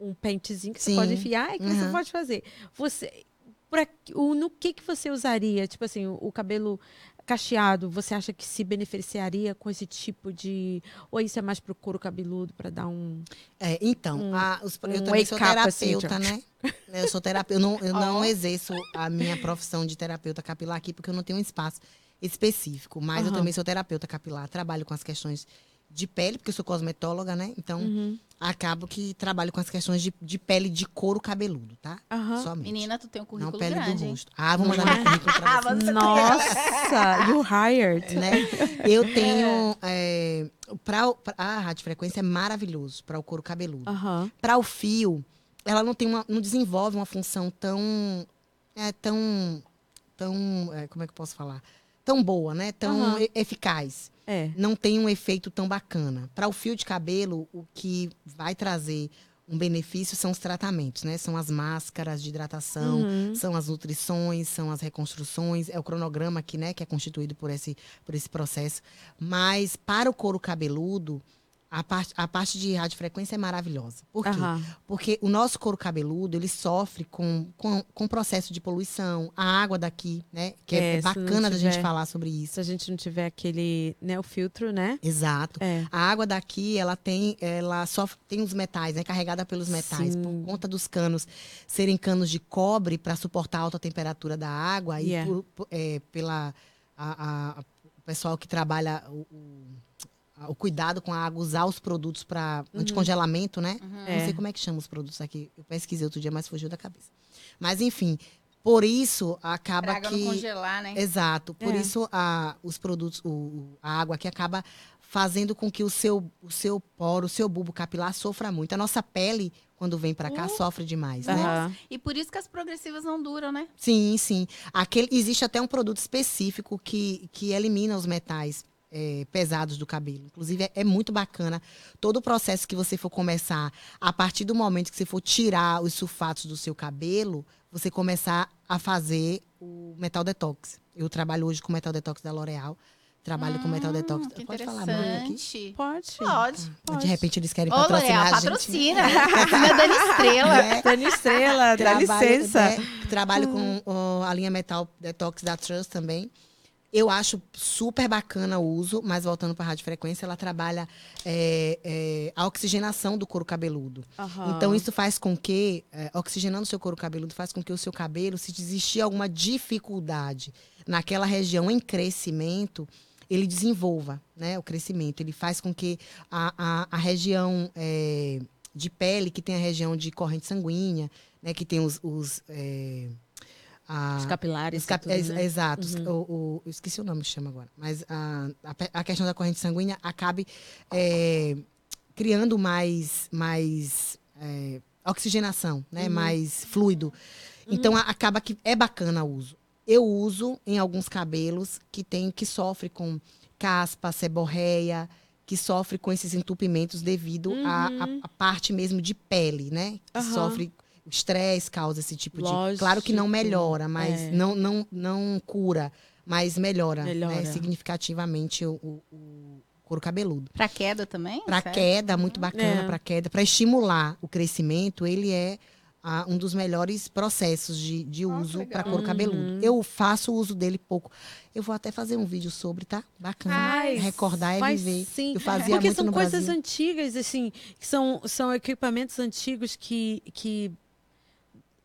um pentezinho que Sim. você pode enfiar e que você Uhum. pode fazer. Você pra, o, no que que você usaria, tipo assim, o, o cabelo cacheado, você acha que se beneficiaria com esse tipo de ou isso é mais pro couro cabeludo para dar um É, então, um- a- os- um eu também sou assim, terapeuta, né? Eu sou terapeuta. Eu não, eu não [laughs] exerço a minha profissão de terapeuta capilar aqui, porque eu não tenho um espaço específico. Mas eu Aham. também sou terapeuta capilar, trabalho com as questões de pele, porque eu sou cosmetóloga, né? Então, Uhum. acabo que trabalho com as questões de, de pele de couro cabeludo, tá? Aham. Somente. Menina, tu tem um Não currículo pele grande, do hein? rosto. Ah, vou mandar meu currículo pra [laughs] você. Você- Nossa, you hired. né? Eu [laughs] tenho. É, pra, pra- a radiofrequência é maravilhoso para o couro cabeludo. Aham. Para o fio, ela não tem uma, não desenvolve uma função tão. É, tão. tão é, como é que eu posso falar? Tão boa, né? Tão e- eficaz. É. Não tem um efeito tão bacana. Para o fio de cabelo, o que vai trazer um benefício são os tratamentos, né? São as máscaras de hidratação, Uhum. são as nutrições, são as reconstruções, é o cronograma aqui, né, que é constituído por esse, por esse processo. Mas para o couro cabeludo, a parte, a parte de radiofrequência é maravilhosa. Por quê? Aham. Porque o nosso couro cabeludo, ele sofre com, com, com processo de poluição, a água daqui, né? Que é, É, bacana da gente falar sobre isso. Se a gente não tiver aquele, né, o filtro, né? Exato. É. A água daqui, ela tem, ela sofre, tem os metais, né? Carregada pelos metais. Sim. Por conta dos canos serem canos de cobre para suportar a alta temperatura da água Yeah. e por- é, pela a- a- o pessoal que trabalha o, o- o cuidado com a água, usar os produtos para anticongelamento, né? Uhum. É. Não sei como é que chama os produtos aqui. Eu pesquisei outro dia, mas fugiu da cabeça. Mas enfim, por isso acaba Pra água que não congelar, né? Exato. Por É. isso a, os produtos, o- a água aqui acaba fazendo com que o seu, o seu poro, o seu bulbo capilar sofra muito. A nossa pele, quando vem pra cá, Uh. sofre demais, né? Aham. E por isso que as progressivas não duram, né? Sim, sim. Aquele, existe até um produto específico que, que elimina os metais é, pesados do cabelo. Inclusive, é, é muito bacana todo o processo que você for começar, a partir do momento que você for tirar os sulfatos do seu cabelo, você começar a fazer o metal detox. Eu trabalho hoje com o metal detox da L'Oréal. Trabalho com metal detox. Hum, Que Pode falar marca aqui? Pode. Pode. Pode. De repente eles querem Ô, patrocinar a gente. patrocina. Patrocina Dani Estrela. né? [laughs] Dani Estrela, dá Trabalho, licença. né, trabalho com ó, a linha Metal Detox da Trust também. Eu acho super bacana o uso, mas voltando para a radiofrequência, ela trabalha é, é, a oxigenação do couro cabeludo. Aham. Então, isso faz com que, é, oxigenando o seu couro cabeludo, faz com que o seu cabelo, se existir alguma dificuldade naquela região em crescimento, ele desenvolva né, o crescimento. Ele faz com que a, a, a região é, de pele, que tem a região de corrente sanguínea, né, que tem os. os é, a- Os capilares. os cap- tudo, ex- né? Exato. Uhum. O, o- esqueci o nome que chama agora. Mas a, a, questão da corrente sanguínea acabe é, criando mais, mais é, oxigenação, né? Uhum. Mais fluido. Então a- acaba que é bacana o uso. Eu uso em alguns cabelos que tem que sofre com caspa, seborreia, que sofre com esses entupimentos devido à Uhum. parte mesmo de pele, né? Que Aham. sofre o estresse causa esse tipo de. Lógico. Claro que não melhora, mas É. não, não, não cura, mas melhora, né, Melhora. significativamente o, o- o couro cabeludo. Pra queda também? Para queda, muito bacana É. para queda, para estimular o crescimento, ele é ah, um dos melhores processos de, de Nossa, uso para couro cabeludo. Uhum. Eu faço uso dele pouco. Eu vou até fazer um vídeo sobre, tá? Bacana. Ai, Recordar é faz viver. sim. Eu fazia Porque muito são no coisas Brasil. antigas, assim, que são, são equipamentos antigos que, que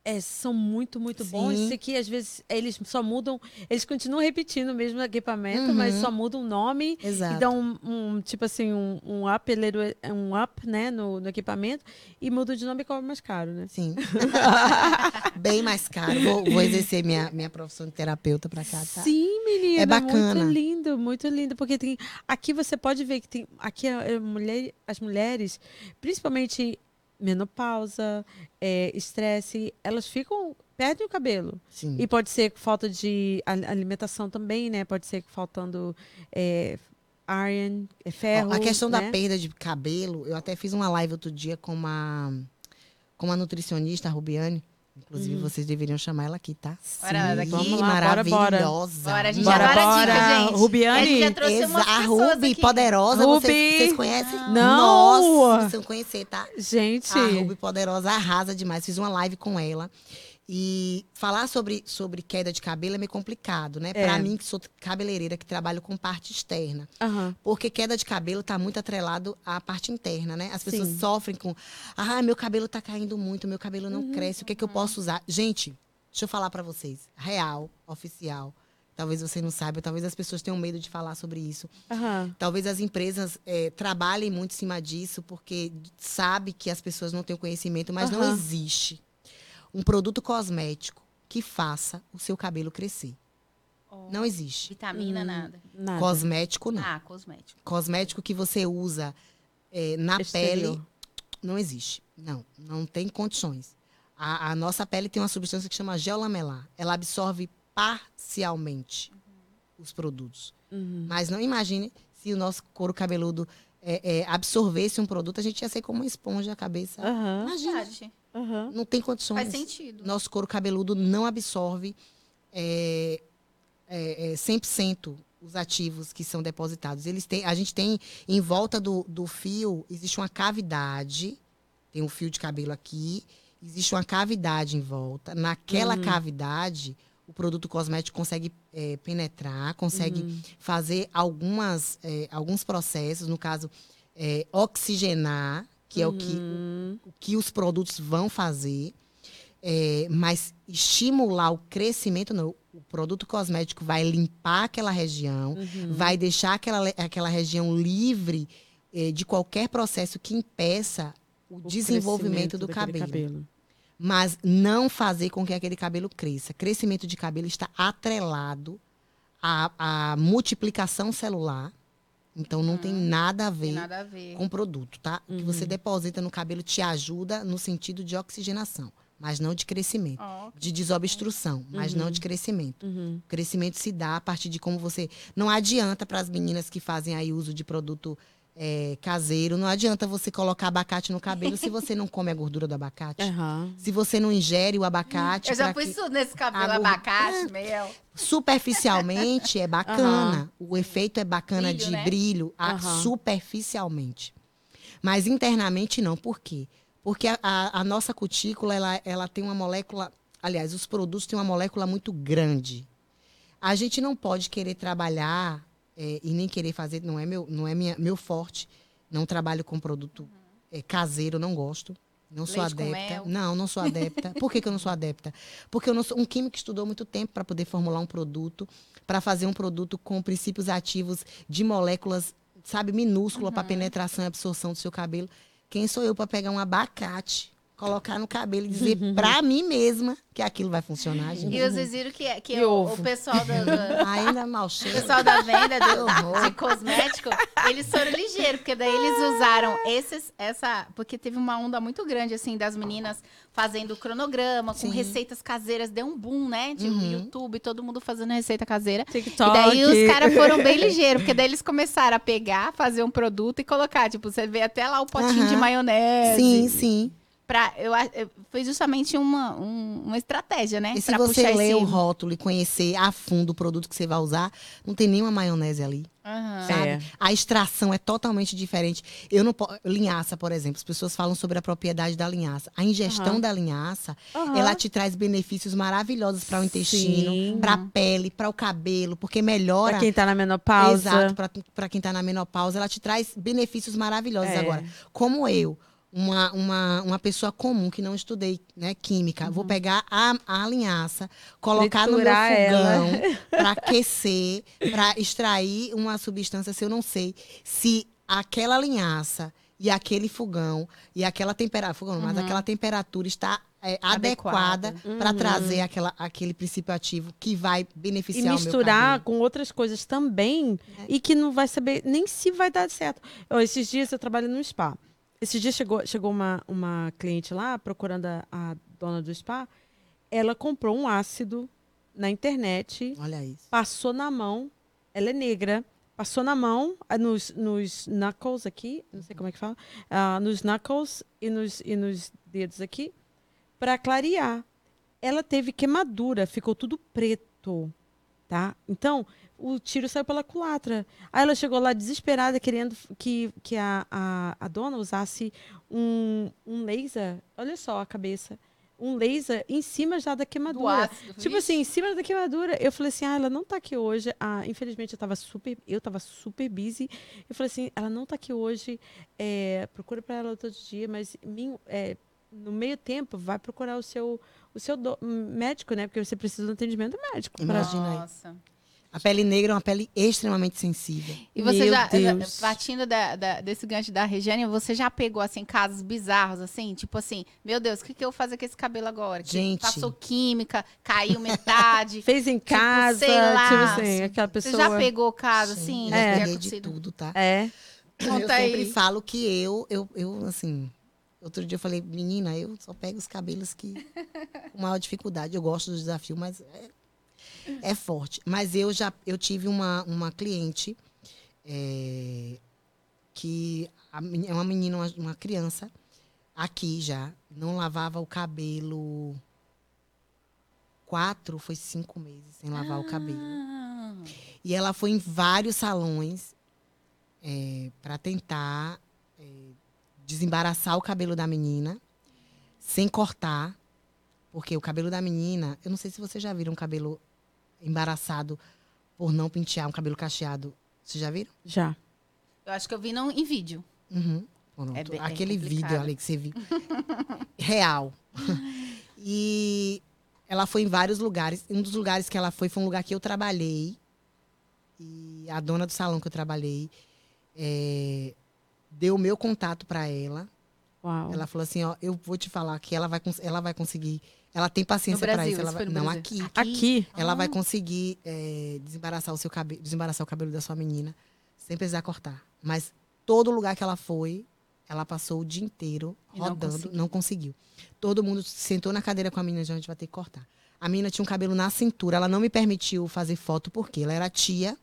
é, são muito, muito bons. Sim. E que às vezes eles só mudam, eles continuam repetindo o mesmo equipamento, Uhum. mas só mudam o nome Exato. e dão um, um, tipo assim, um, um up, um up, né, no, no equipamento e muda de nome e cobra mais caro, né? Sim. [laughs] Bem mais caro. Vou, vou exercer minha, minha profissão de terapeuta para cá, tá? Sim, menina. É bacana. Muito lindo, muito lindo. Porque tem. Aqui você pode ver que tem. Aqui a, a mulher, as mulheres, principalmente menopausa, é, estresse, elas ficam. Perdem o cabelo. Sim. E pode ser falta de al- alimentação também, né? Pode ser faltando é, iron, é, ferro. A questão da né? perda de cabelo, eu até fiz uma live outro dia com uma, com uma nutricionista, a Rubiane. Inclusive, vocês deveriam chamar ela aqui, tá? Bora daqui. Vamos lá, bora, bora. maravilhosa. Bora, a gente Bora, adora bora. dica, gente. Rubiane. A gente já trouxe Exa- a Ruby, aqui. poderosa, Ruby. Vocês, vocês conhecem? Não. Nossa, precisam conhecer, tá? Gente. A Ruby Poderosa arrasa demais. Fiz uma live com ela. E falar sobre, sobre queda de cabelo é meio complicado, né? É. Pra mim, que sou cabeleireira, que trabalho com parte externa. Aham. Porque queda de cabelo está muito atrelado à parte interna, né? As pessoas Sim. sofrem com, ah, meu cabelo tá caindo muito, meu cabelo não Uhum. cresce, o que é que eu posso usar? Gente, deixa eu falar para vocês, real, oficial. Talvez você não saiba, talvez as pessoas tenham medo de falar sobre isso. Aham. Talvez as empresas eh, trabalhem muito em cima disso, porque sabe que as pessoas não têm o conhecimento, mas não existe um produto cosmético que faça o seu cabelo crescer. Não existe. Vitamina, Hum. nada. Nada. Cosmético, não. Ah, cosmético. Cosmético que você usa eh, na Exterior. pele, não existe. Não, não tem condições. A, a nossa pele tem uma substância que chama gel lamelar. Ela absorve parcialmente os produtos. Uhum. Mas não imagine se o nosso couro cabeludo é, é, absorvesse um produto, a gente ia ser como uma esponja a cabeça. Aham. Imagina, Verdade. Aham. não tem condições. Faz sentido. Nosso couro cabeludo não absorve é, é, é, 100% os ativos que são depositados. Eles têm, a gente tem em volta do, do fio, existe uma cavidade, tem um fio de cabelo aqui, existe uma cavidade em volta. Naquela Uhum. cavidade, o produto cosmético consegue é, penetrar, consegue Uhum. fazer algumas, é, alguns processos, no caso, é, oxigenar, que é o que Uhum. o que os produtos vão fazer, é, mas estimular o crescimento, não. O produto cosmético vai limpar aquela região, Uhum. vai deixar aquela, aquela região livre eh, de qualquer processo que impeça o, O desenvolvimento do daquele cabelo. Mas não fazer com que aquele cabelo cresça. Crescimento de cabelo está atrelado à, à multiplicação celular. Então não tem nada a ver nada a ver. com produto, tá? O que você Uhum. deposita no cabelo te ajuda no sentido de oxigenação, mas não de crescimento. Ó, De desobstrução, mas não de crescimento. Uhum. O crescimento se dá a partir de como você. Não adianta para as meninas que fazem aí uso de produto é, caseiro, não adianta você colocar abacate no cabelo se você não come a gordura do abacate. [laughs] Aham. Se você não ingere o abacate. Eu já pus que- tudo nesse cabelo, abacate, mel. Superficialmente é bacana. O efeito é bacana Brilho, de né? brilho Aham. superficialmente. Mas internamente não. Por quê? Porque a, a- a nossa cutícula ela, ela tem uma molécula. Aliás, os produtos têm uma molécula muito grande. A gente não pode querer trabalhar é, e nem querer fazer, não é meu, não é minha, meu forte. Não trabalho com produto é, caseiro, não gosto. Não sou Leite adepta. Não, não sou adepta. Por que, que eu não sou adepta? Porque eu não sou um químico que estudou muito tempo para poder formular um produto, para fazer um produto com princípios ativos de moléculas, sabe, minúscula para penetração e absorção do seu cabelo. Quem sou eu para pegar um abacate, colocar no cabelo e dizer para mim mesma que aquilo vai funcionar, gente? E vocês viram que, que E o, ovo. o pessoal do- [laughs] Ainda mal o cheiro. pessoal da venda Que do- de cosmético, eles foram ligeiros, porque daí eles usaram esses, essa. Porque teve uma onda muito grande, assim, das meninas fazendo cronograma, com Sim. receitas caseiras, deu um boom, né? De Uhum. YouTube, todo mundo fazendo receita caseira. TikTok. E daí os caras foram bem ligeiros, porque daí eles [laughs] começaram a pegar, fazer um produto e colocar. Tipo, você vê até lá o potinho Aham. de maionese. Sim, sim. Pra, eu, a- eu- foi justamente uma, um- uma estratégia, né? E se pra você puxar ler esse... o rótulo e conhecer a fundo o produto que você vai usar, não tem nenhuma maionese ali. Aham. sabe? É. A extração é totalmente diferente. Eu não linhaça, por exemplo, as pessoas falam sobre a propriedade da linhaça. A ingestão Aham. da linhaça, Aham. ela te traz benefícios maravilhosos para o intestino, para a pele, para o cabelo, porque melhora Pra quem tá na menopausa. Exato, para quem está na menopausa, ela te traz benefícios maravilhosos. É. Agora, como eu, uma, uma, uma pessoa comum que não estudei né, química, vou pegar a, a linhaça, colocar Triturar no meu fogão [laughs] para aquecer, para extrair uma substância, se eu não sei se aquela linhaça e aquele fogão e aquela temperatura, fogão, não, mas aquela temperatura está é, Adequada. adequada para trazer aquela, aquele princípio ativo que vai E beneficiar meu misturar com outras coisas também e que não vai saber nem se vai dar certo. Ó, esses dias eu trabalho no spa. Esses dias chegou, chegou uma, uma cliente lá procurando a, a dona do spa. Ela comprou um ácido na internet, Olha isso. passou na mão. Ela é negra. Passou na mão, ah, nos, nos knuckles aqui, não sei como é que fala, ah, nos knuckles e nos, e nos dedos aqui, para clarear. Ela teve queimadura, ficou tudo preto, tá? Então, o tiro saiu pela culatra. Aí ela chegou lá desesperada, querendo que, que a, a, a dona usasse um, um laser, olha só a cabeça, um laser em cima já da Do queimadura. ácido. Tipo assim, em cima da queimadura. Eu falei assim, ah, ela não tá aqui hoje. Ah, infelizmente, eu tava super, eu tava super busy. Eu falei assim, ela não tá aqui hoje. É, procura para ela todo dia, mas mim- é, no meio tempo, vai procurar o seu, o seu do- médico, né? Porque você precisa de um atendimento médico. pra- Imagina aí. Nossa. A pele negra é uma pele extremamente sensível. E você Meu já, Deus. partindo da- da- desse gancho da Regiane, você já pegou, assim, casos bizarros, assim? Tipo assim, meu Deus, o que, que eu vou fazer com esse cabelo agora? Que Gente. Passou química, caiu metade. [laughs] Fez em casa, sei lá, tipo assim, aquela você pessoa. já pegou caso, assim? eu de já ter peguei de tudo, tá? É. Conta eu sempre aí. falo que eu, eu, eu, assim. Outro dia eu falei, menina, eu só pego os cabelos que com maior dificuldade. Eu gosto do desafio, mas é, é forte. Mas eu já eu tive uma, uma cliente é, que é uma menina, uma, uma criança, aqui já, não lavava o cabelo quatro, foi cinco meses sem lavar o cabelo. Ah, E ela foi em vários salões para tentar é, desembaraçar o cabelo da menina, sem cortar. Porque o cabelo da menina, eu não sei se vocês já viram um cabelo embaraçado por não pentear, um cabelo cacheado. Vocês já viram? Já. Eu acho que eu vi não, em vídeo. Uhum. Pronto. É bem- Aquele complicado. vídeo ali que você viu. [laughs] Real. [laughs] e ela foi em vários lugares. Um dos lugares que ela foi foi um lugar que eu trabalhei. E a dona do salão que eu trabalhei é, deu o meu contato para ela. Uau. Ela falou assim: ó, eu vou te falar que ela vai, ela vai conseguir. Ela tem paciência para isso. Ela vai, não, aqui. Aqui. Ela Ah. vai conseguir é, desembaraçar o seu cabelo, desembaraçar o cabelo da sua menina sem precisar cortar. Mas todo lugar que ela foi, ela passou o dia inteiro E não rodando, conseguiu. não conseguiu. Todo mundo sentou na cadeira com a menina, já a gente vai ter que cortar. A menina tinha um cabelo na cintura, ela não me permitiu fazer foto porque ela era tia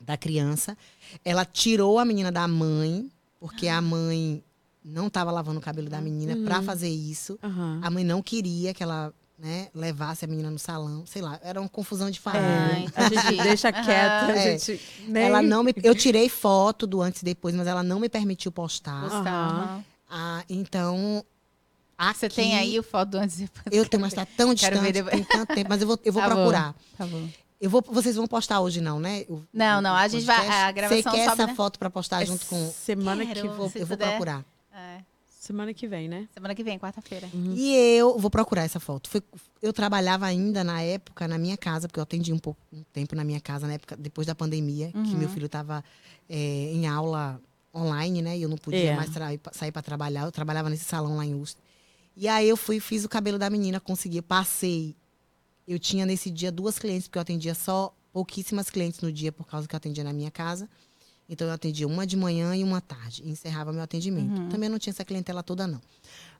da criança. Ela tirou a menina da mãe, porque a mãe não estava lavando o cabelo da menina Uhum. para fazer isso. Aham. A mãe não queria que ela né, levasse a menina no salão. Sei lá, era uma confusão de É, família. a gente [laughs] deixa [laughs] quieta, a É. gente nem... Ela não me, eu tirei [laughs] foto do antes e depois, mas ela não me permitiu postar. Aham. Ah, então, Você aqui, tem aí o foto do antes e depois? Eu tenho, mas tá tão Quero ver distante, tem tanto tempo, mas eu vou, eu vou Tá bom. procurar. Tá bom. Eu vou, vocês vão postar hoje não, né? O- Não, não, a gente vai- podcast? a gravação Você quer sobe, essa né? foto para postar junto com Semana que, Quero. vou, se eu vou puder. procurar. É. semana que vem, né? Semana que vem, quarta-feira. E eu vou procurar essa foto. Foi- eu trabalhava ainda na época na minha casa, porque eu atendi um pouco um tempo na minha casa na época depois da pandemia, que Uhum. meu filho estava em aula online, né? E eu não podia É. mais sair para trabalhar. Eu trabalhava nesse salão lá em Ustra. E aí eu fui, fiz o cabelo da menina, consegui, passei. Eu tinha nesse dia duas clientes, porque eu atendia só pouquíssimas clientes no dia por causa que eu atendia na minha casa. Então eu atendia uma de manhã e uma tarde. E encerrava meu atendimento. Uhum. Também não tinha essa clientela toda, não.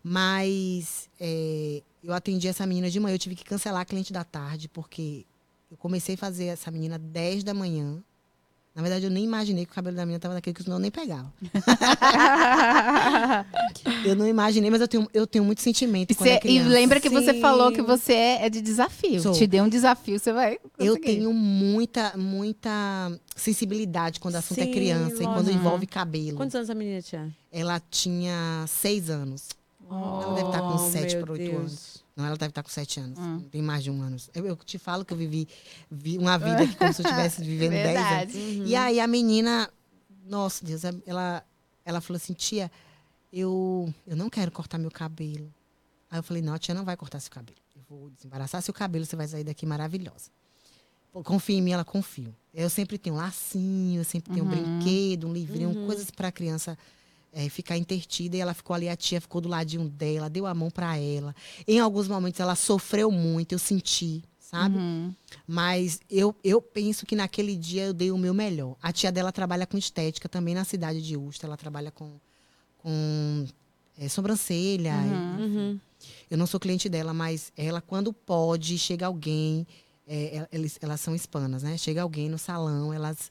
Mas é, eu atendi essa menina de manhã. Eu tive que cancelar a cliente da tarde, porque eu comecei a fazer essa menina 10 da manhã. Na verdade, eu nem imaginei que o cabelo da menina estava daquele que senão eu nem pegava. [laughs] Eu não imaginei, mas eu tenho, eu tenho muito sentimento E, é cê- e lembra que você Sim. falou que você é, é de desafio. Sou. Te deu um desafio, você vai. Eu conseguir. tenho muita, muita sensibilidade quando o assunto é Sim, criança e quando lógico. envolve cabelo. Quantos anos a menina tinha? Ela tinha seis anos. Ela deve estar com Oh, sete para oito anos. Não, ela deve estar com sete anos. Hum. Tem mais de um ano. Eu, eu te falo que eu vivi, vi uma vida que como se eu estivesse [laughs] vivendo dez anos. Verdade. Uhum. E aí a menina, nossa Deus, ela, ela falou assim, tia, eu, eu não quero cortar meu cabelo. Aí eu falei, não, a tia não vai cortar seu cabelo. Eu vou desembaraçar seu cabelo, você vai sair daqui maravilhosa. Confia em mim, ela confio. Eu sempre tenho um lacinho, eu sempre tenho um Uhum. brinquedo, um livrinho, Uhum. coisas para a criança eh, ficar intertida. E ela ficou ali, a tia ficou do ladinho dela, deu a mão para ela. Em alguns momentos ela sofreu muito, eu senti, sabe? Uhum. Mas eu, eu penso que naquele dia eu dei o meu melhor. A tia dela trabalha com estética também na cidade de Ustra. Ela trabalha com, com eh, sobrancelha. Uhum. enfim. Uhum. Eu não sou cliente dela, mas ela, quando pode, chega alguém. eh, el- eles, elas são hispanas, né? Chega alguém no salão, elas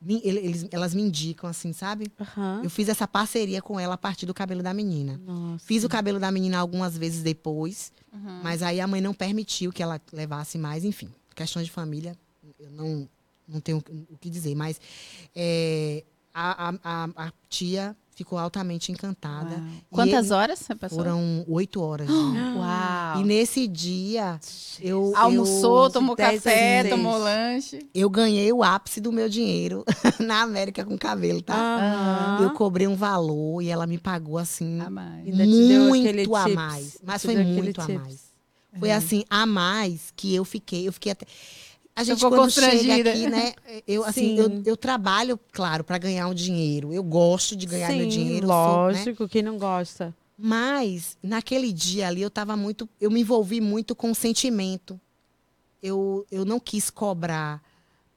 me, eles, elas me indicam, assim, sabe? Aham. Eu fiz essa parceria com ela a partir do cabelo da menina. Nossa. Fiz o cabelo da menina algumas vezes depois. Uhum. Mas aí a mãe não permitiu que ela levasse mais, enfim. Questões de família, eu não, não tenho o que dizer. Mas é, a, a, a- a tia ficou altamente encantada. Uau. Quantas ele- horas você passou? Foram oito horas. [gasps] Uau. E nesse dia, eu, Almoçou, eu, tomou 10 a café, 16. tomou lanche. eu ganhei o ápice do meu dinheiro [laughs] na América com cabelo, tá? Eu cobrei um valor e ela me pagou assim A mais. Muito a mais. Mas foi muito a mais. Foi assim, a mais que eu fiquei. Eu fiquei até. A gente Ficou quando chega aqui, né? Eu assim, eu, eu trabalho, claro, para ganhar um dinheiro. Eu gosto de ganhar meu Sim, dinheiro. sou, né? lógico, quem não gosta. Mas naquele dia ali eu tava muito, eu me envolvi muito com o sentimento. Eu, eu não quis cobrar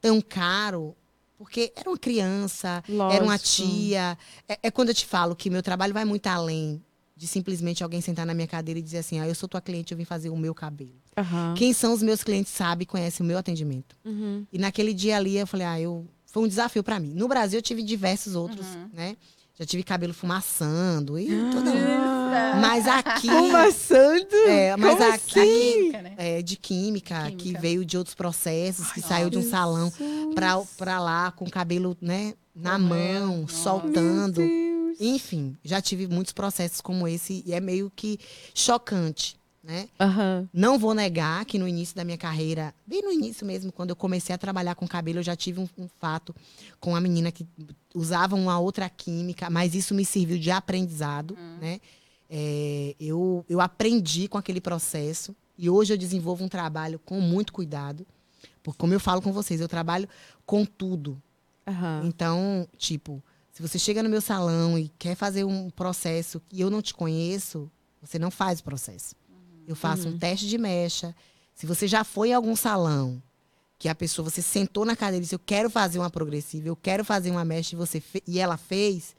tão caro, porque era uma criança, era uma Lógico. tia. É, é quando eu te falo que meu trabalho vai muito além de simplesmente alguém sentar na minha cadeira e dizer assim: "Ah, eu sou tua cliente, eu vim fazer o meu cabelo". Aham. Quem são os meus clientes sabe e conhece o meu atendimento. Uhum. E naquele dia ali eu falei: "Ah, eu foi um desafio para mim". No Brasil eu tive diversos outros, Uhum. né? Já tive cabelo fumaçando e toda Ah. mas aqui Fumaçando? é, mas Como aqui assim? Química, né? é de química, que Química. veio de outros processos, que Ai, saiu de um salão pra, pra lá com o cabelo, né, na Correndo, mão, nossa. soltando. Meu Deus. Enfim, já tive muitos processos como esse e é meio que chocante, né? Aham. Não vou negar que no início da minha carreira, bem no início mesmo, quando eu comecei a trabalhar com cabelo, eu já tive um, um fato com uma menina que usava uma outra química, mas isso me serviu de aprendizado, né? É, eu, eu aprendi com aquele processo e hoje eu desenvolvo um trabalho com muito cuidado. Porque, como eu falo com vocês, eu trabalho com tudo. Aham. Então, tipo, se você chega no meu salão e quer fazer um processo e eu não te conheço, você não faz o processo. Eu faço um teste de mecha. Se você já foi em algum salão que a pessoa, você sentou na cadeira e disse, eu quero fazer uma progressiva, eu quero fazer uma mecha e, você e ela fez,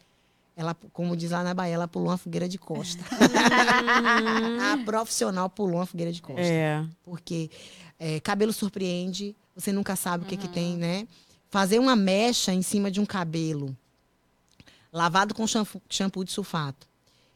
ela, como diz lá na Bahia, ela pulou uma fogueira de costa. [laughs] a profissional pulou uma fogueira de costa É. porque é, cabelo surpreende, você nunca sabe o que, que tem, né? Fazer uma mecha em cima de um cabelo lavado com shampoo, shampoo de sulfato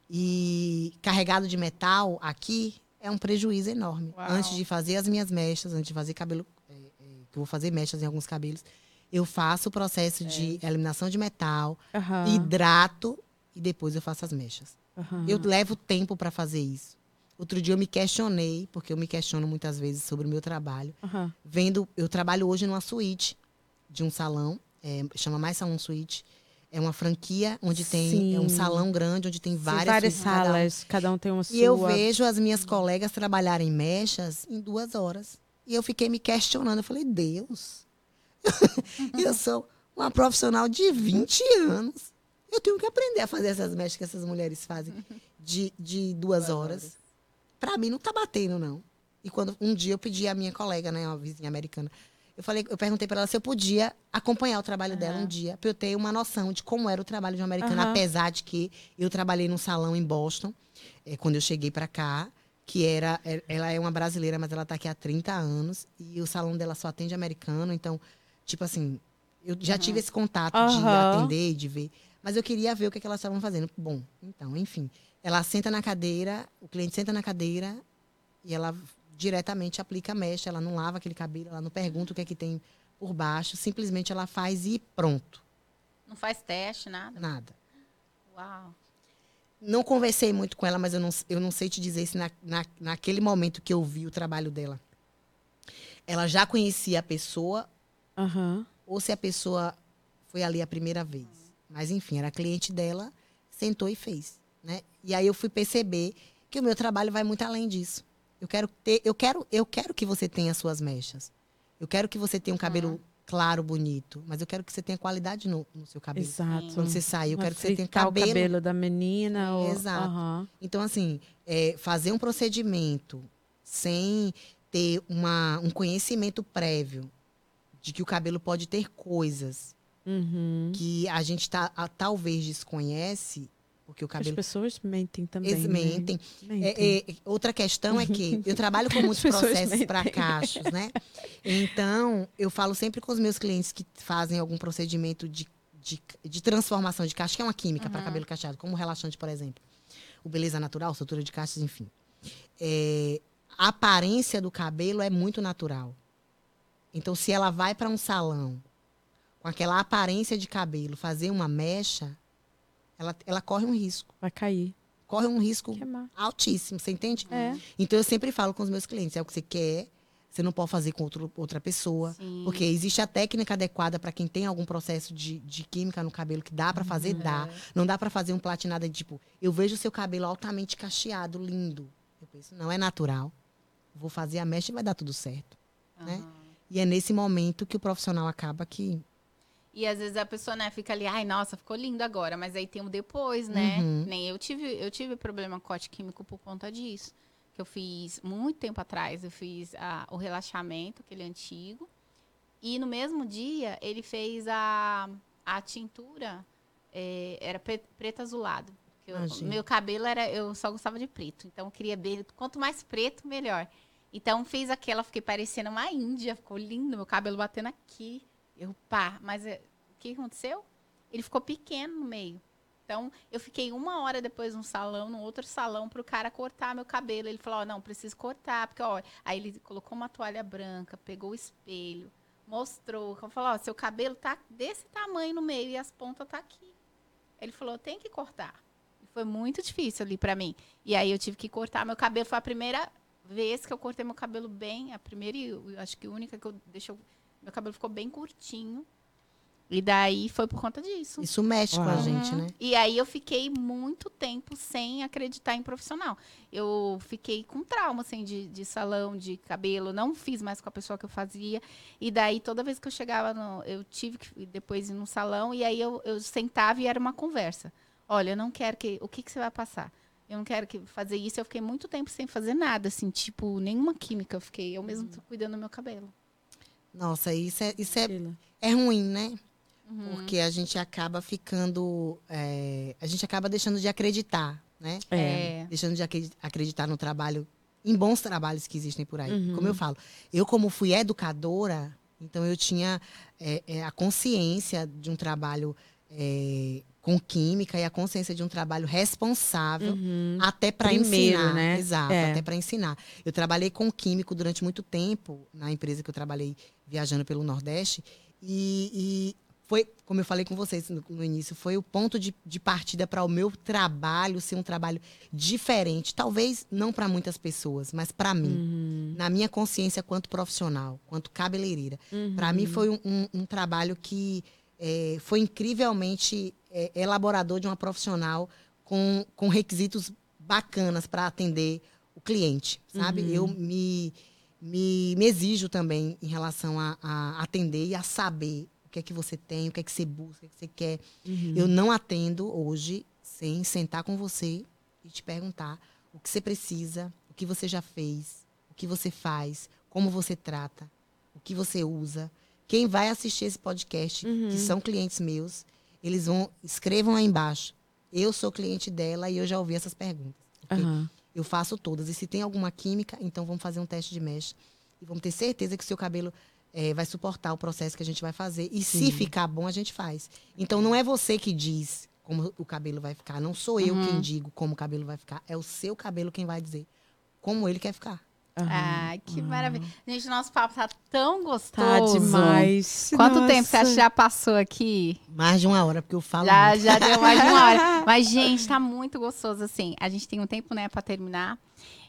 e carregado de metal aqui é um prejuízo enorme. Uau. Antes de fazer as minhas mechas, antes de fazer cabelo, é, é, que eu vou fazer mechas em alguns cabelos, eu faço o processo de eliminação de metal, Aham. hidrato e depois eu faço as mechas. Aham. Eu levo tempo para fazer isso. Outro dia eu me questionei, porque eu me questiono muitas vezes sobre o meu trabalho. Aham. Vendo, eu trabalho hoje numa suíte de um salão, é, chama Mais Salão Suíte. É uma franquia onde tem é um Sim. salão grande, onde tem Sim, várias, várias suítes cada um. salas, cada um tem uma sua. E eu vejo as minhas colegas trabalharem mechas em duas horas. E eu fiquei me questionando. Eu falei, Deus, [laughs] eu sou uma profissional de 20 anos. Eu tenho que aprender a fazer essas mechas que essas mulheres fazem de, de duas horas. Pra mim não tá batendo, não. E quando um dia eu pedi à minha colega, né, uma vizinha americana, eu falei, eu perguntei pra ela se eu podia acompanhar o trabalho dela um dia, pra eu ter uma noção de como era o trabalho de uma americana, Aham. apesar de que eu trabalhei num salão em Boston, eh, quando eu cheguei pra cá, que era, eh, ela é uma brasileira, mas ela tá aqui há 30 anos, e o salão dela só atende americano, então, tipo assim, eu já tive esse contato de atender e de ver, mas eu queria ver o que, que elas estavam fazendo. Bom, então, enfim, ela senta na cadeira, o cliente senta na cadeira e ela diretamente aplica a mecha, ela não lava aquele cabelo, ela não pergunta o que é que tem por baixo, simplesmente ela faz e pronto, Não faz teste, nada. nada. Uau. Não conversei muito com ela, mas eu não, eu não sei te dizer se na, na, naquele momento que eu vi o trabalho dela, ela já conhecia a pessoa Aham. ou se a pessoa foi ali a primeira vez. Mas enfim, era cliente dela, sentou e fez, né? E aí eu fui perceber que o meu trabalho vai muito além disso. Eu quero ter, eu quero, eu quero que você tenha suas mechas. Eu quero que você tenha um cabelo claro, bonito, mas eu quero que você tenha qualidade no, no seu cabelo. Exato. Quando você sair, eu quero que você tenha cabelo. o cabelo da menina. ou... Exato. Aham. Então, assim, é, fazer um procedimento sem ter uma, um conhecimento prévio de que o cabelo pode ter coisas Uhum. que a gente tá, a- talvez desconhece, porque o As cabelo. pessoas mentem também. Eles né? mentem. Mentem. É, é, outra questão é que [laughs] eu trabalho com muitos processos para mentem. cachos, né? Então, eu falo sempre com os meus clientes que fazem algum procedimento de, de, de transformação de cacho, que é uma química para cabelo cacheado, como o relaxante, por exemplo. O beleza natural, estrutura de cachos, enfim. É, a aparência do cabelo é muito natural. Então, se ela vai para um salão com aquela aparência de cabelo, fazer uma mecha, ela, ela corre um risco. Vai cair. Corre um risco Queimar. altíssimo, você entende? É. Então eu sempre falo com os meus clientes, é o que você quer, você não pode fazer com outro, outra pessoa. Sim. Porque existe a técnica adequada para quem tem algum processo de, de química no cabelo que dá para fazer, dá. Não dá para fazer um platinado de tipo, eu vejo o seu cabelo altamente cacheado, lindo. Eu penso, não é natural. Vou fazer a mecha e vai dar tudo certo. né? Aham. E é nesse momento que o profissional acaba que. E às vezes a pessoa, né, fica ali, ai, nossa, ficou lindo agora, mas aí tem o depois, né? Uhum. Nem eu tive, eu tive problema com corte químico por conta disso. Que eu fiz muito tempo atrás, eu fiz a- o relaxamento, aquele antigo. E no mesmo dia ele fez a, a tintura, é, era pre- preto azulado. Eu- meu cabelo era, eu só gostava de preto. Então eu queria ver, quanto mais preto, melhor. Então fez aquela, fiquei parecendo uma índia, ficou lindo, meu cabelo batendo aqui. Eu, pá, mas é, o que aconteceu? Ele ficou pequeno no meio. Então, eu fiquei uma hora depois num salão, num outro salão, pro cara cortar meu cabelo. Ele falou, ó, não, preciso cortar, porque, ó, aí ele colocou uma toalha branca, pegou o espelho, mostrou, falou, ó, seu cabelo tá desse tamanho no meio e as pontas tá aqui. Ele falou, tem que cortar. Foi muito difícil ali pra mim. E aí eu tive que cortar meu cabelo. Foi a primeira vez que eu cortei meu cabelo bem, a primeira e eu acho que única que eu deixei. Meu cabelo ficou bem curtinho. E daí foi por conta disso. Isso mexe com a Uau. gente, Uhum. né? E aí eu fiquei muito tempo sem acreditar em profissional. Eu fiquei com trauma, assim, de, de salão, de cabelo. Não fiz mais com a pessoa que eu fazia. E daí, toda vez que eu chegava, no, eu tive que depois ir no salão. E aí eu, eu sentava e era uma conversa. Olha, eu não quero que... O que, que você vai passar? Eu não quero que fazer isso. Eu fiquei muito tempo sem fazer nada, assim. Tipo, nenhuma química eu fiquei. Eu mesmo tô cuidando do meu cabelo. Nossa, isso é, isso é, é ruim, né? Uhum. Porque a gente acaba ficando. é, a gente acaba deixando de acreditar, né? É. Deixando de acre- acreditar no trabalho, em bons trabalhos que existem por aí. Uhum. Como eu falo, eu, como fui educadora, então eu tinha é, é, a consciência de um trabalho é, com química e a consciência de um trabalho responsável. Uhum. Até para ensinar, né? exato, É. até para ensinar. Eu trabalhei com químico durante muito tempo na empresa que eu trabalhei viajando pelo Nordeste e, e foi, como eu falei com vocês no, no início, foi o ponto de, de partida para o meu trabalho ser um trabalho diferente, talvez não para muitas pessoas, mas para mim, Uhum. na minha consciência quanto profissional, quanto cabeleireira. Uhum. Para mim foi um, um- um trabalho que é, foi incrivelmente é, elaborador de uma profissional com, com requisitos bacanas para atender o cliente, sabe? Uhum. Eu me, me, me exijo também em relação a, a atender e a saber o que é que você tem, o que é que você busca, o que, é que você quer. Uhum. Eu não atendo hoje sem sentar com você e te perguntar o que você precisa, o que você já fez, o que você faz, como você trata, o que você usa. Quem vai assistir esse podcast, Uhum. que são clientes meus, eles vão escrevam aí embaixo. Eu sou cliente dela e eu já ouvi essas perguntas. ok? Aham. Eu faço todas. E se tem alguma química, então vamos fazer um teste de mesh. E vamos ter certeza que o seu cabelo eh, vai suportar o processo que a gente vai fazer. E se Sim. ficar bom, a gente faz. Então não é você que diz como o cabelo vai ficar. Não sou eu Uhum. quem digo como o cabelo vai ficar. É o seu cabelo quem vai dizer como ele quer ficar. Ai, que maravilha. Gente, nosso papo tá tão gostoso. Tá demais. Quanto Nossa. tempo você acha que já passou aqui? Mais de uma hora, porque eu falo Já, muito. já deu mais de uma hora. [laughs] Mas, gente, tá muito gostoso, assim. A gente tem um tempo, né, pra terminar.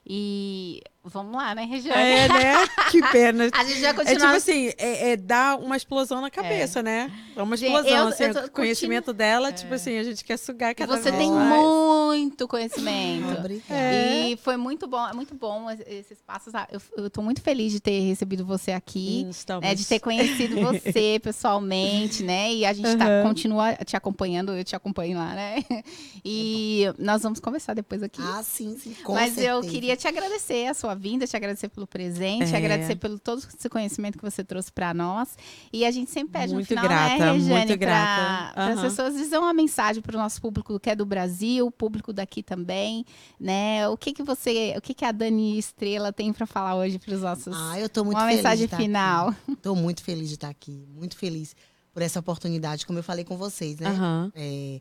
E vamos lá, né, Regiane? É, né? Que [laughs] pena. A gente vai É tipo continuar. assim, é, é dar uma explosão na cabeça, né? É uma Gente, explosão, eu- assim, eu o conhecimento dela, tipo É. assim, a gente quer sugar E cada você vez tem mais. muito conhecimento. Obrigada. É. E foi muito bom, é muito bom esse espaço. sabe? Eu, eu tô muito feliz de ter recebido você aqui. Estamos. né, de ter conhecido você [laughs] pessoalmente, né? E a gente tá, Aham. continua te acompanhando, eu te acompanho lá, né? [laughs] E nós vamos conversar depois aqui. Ah, sim, sim. Com Mas eu certeza. queria te agradecer a sua vinda, te agradecer pelo presente, É. agradecer pelo todo esse conhecimento que você trouxe para nós. E a gente sempre pede Muito no final, grata, né, Regiane, muito para grata. as pessoas dizer uma mensagem para o nosso público que é do Brasil, público daqui também, né? O que que você, o que que a Dani Estrela tem para falar hoje para os nossos Ah, eu tô muito uma feliz. mensagem de estar final. [laughs] Estou muito feliz de estar aqui. Muito feliz por essa oportunidade, como eu falei com vocês, né? Aham. É,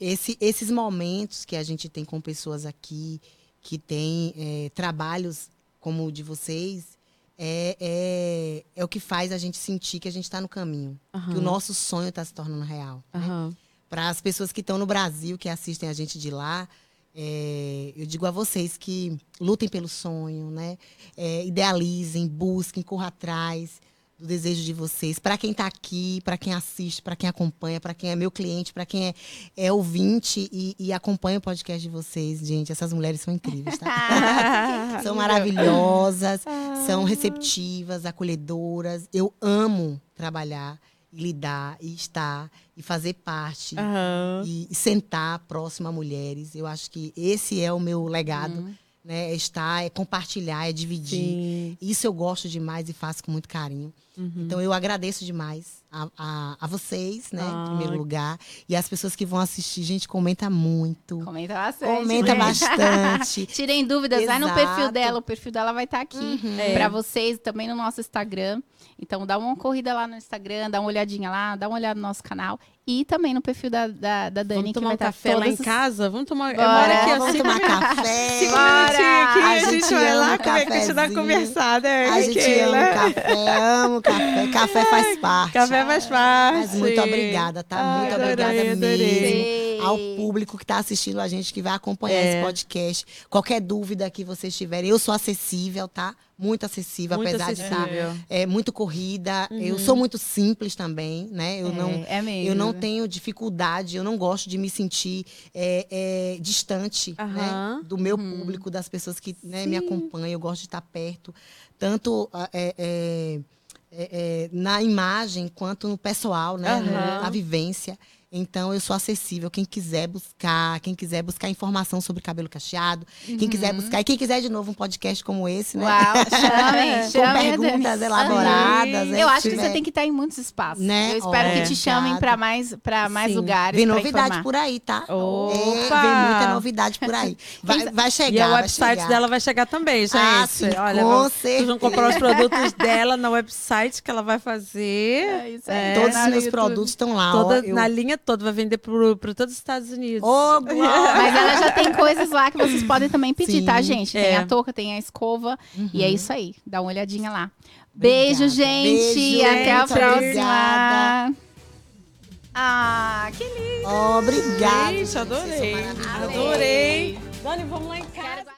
esse- esses momentos que a gente tem com pessoas aqui, que têm é, trabalhos como o de vocês, é, é, é o que faz a gente sentir que a gente está no caminho. Que o nosso sonho está se tornando real. né? Aham. Para as pessoas que estão no Brasil, que assistem a gente de lá, é, eu digo a vocês que lutem pelo sonho, né? É, idealizem, busquem, corram atrás. Do desejo de vocês. Para quem está aqui, para quem assiste, para quem acompanha, para quem é meu cliente, para quem é, é ouvinte e, e, acompanha o podcast de vocês, gente, essas mulheres são incríveis, tá? [laughs] são maravilhosas, são receptivas, acolhedoras. Eu amo trabalhar lidar e estar e fazer parte uhum. e, e, sentar próximo a mulheres. Eu acho que esse é o meu legado. Uhum. Né, é estar, é compartilhar, é dividir. Sim. Isso eu gosto demais e faço com muito carinho. Uhum. Então eu agradeço demais a, a, a vocês, né, ah. em primeiro lugar. E as pessoas que vão assistir, gente, comenta muito. Comenta bastante. Comenta né? bastante. [laughs] Tirem dúvidas, Exato. vai no perfil dela, o perfil dela vai estar tá aqui uhum. é. para vocês, também no nosso Instagram. Então dá uma corrida lá no Instagram, dá uma olhadinha lá, dá uma olhada no nosso canal e também no perfil da, da, da Dani, Vamos que tomar vai um café lá em casa? Vamos tomar. Bora, eu moro aqui, ó, Vamos tomar [laughs] café. Cinco minutinhos aqui, a, a gente, vai lá comer, continuar conversar, né? A gente ama café, amo café. Café faz parte. Café faz parte. Mas muito obrigada, tá? Ai, muito obrigada adorei. mesmo. Ao público que está assistindo a gente, que vai acompanhar é. esse podcast. Qualquer dúvida que vocês tiverem, eu sou acessível, tá? muito acessível, muito apesar acessível. de estar é, muito corrida. Uhum. Eu sou muito simples também, né? Eu, é, não, é eu não tenho dificuldade, eu não gosto de me sentir é, é distante uhum. né? do meu uhum. público, das pessoas que né, me acompanham. Eu gosto de estar perto, tanto é, é, na imagem quanto no pessoal, né? na vivência. Então, eu sou acessível. Quem quiser buscar, quem quiser buscar informação sobre cabelo cacheado, uhum. quem quiser uhum. buscar, e quem quiser de novo um podcast como esse, né? Uau, [laughs] chamem, Com perguntas elaboradas. Né? Eu acho que você tem que estar em muitos espaços. Né? Eu espero que te chamem para mais, pra mais lugares. Vem novidade informar. por aí, tá? Opa! É, vem muita novidade por aí. [laughs] Vai, vai chegar. E o website chegar. dela vai chegar também, gente. Ah, sim, Olha, com vamos. Vocês vão comprar os produtos [laughs] dela no website que ela vai fazer. É, isso aí. É, Todos os meus produtos estão lá. Toda, ó, eu... Na linha toda, vai vender pro para todos os Estados Unidos. Oh, [laughs] Mas ela já tem coisas lá que vocês podem também pedir, tá, Sim, tá, gente? É. Tem a touca, tem a escova. Uhum. E é isso aí. Dá uma olhadinha lá. Beijo, Obrigada. gente. Beijo, Até a próxima. Obrigada. Ah, que lindo. Obrigada. Gente, adorei. Adorei. Dani, vamos lá em casa.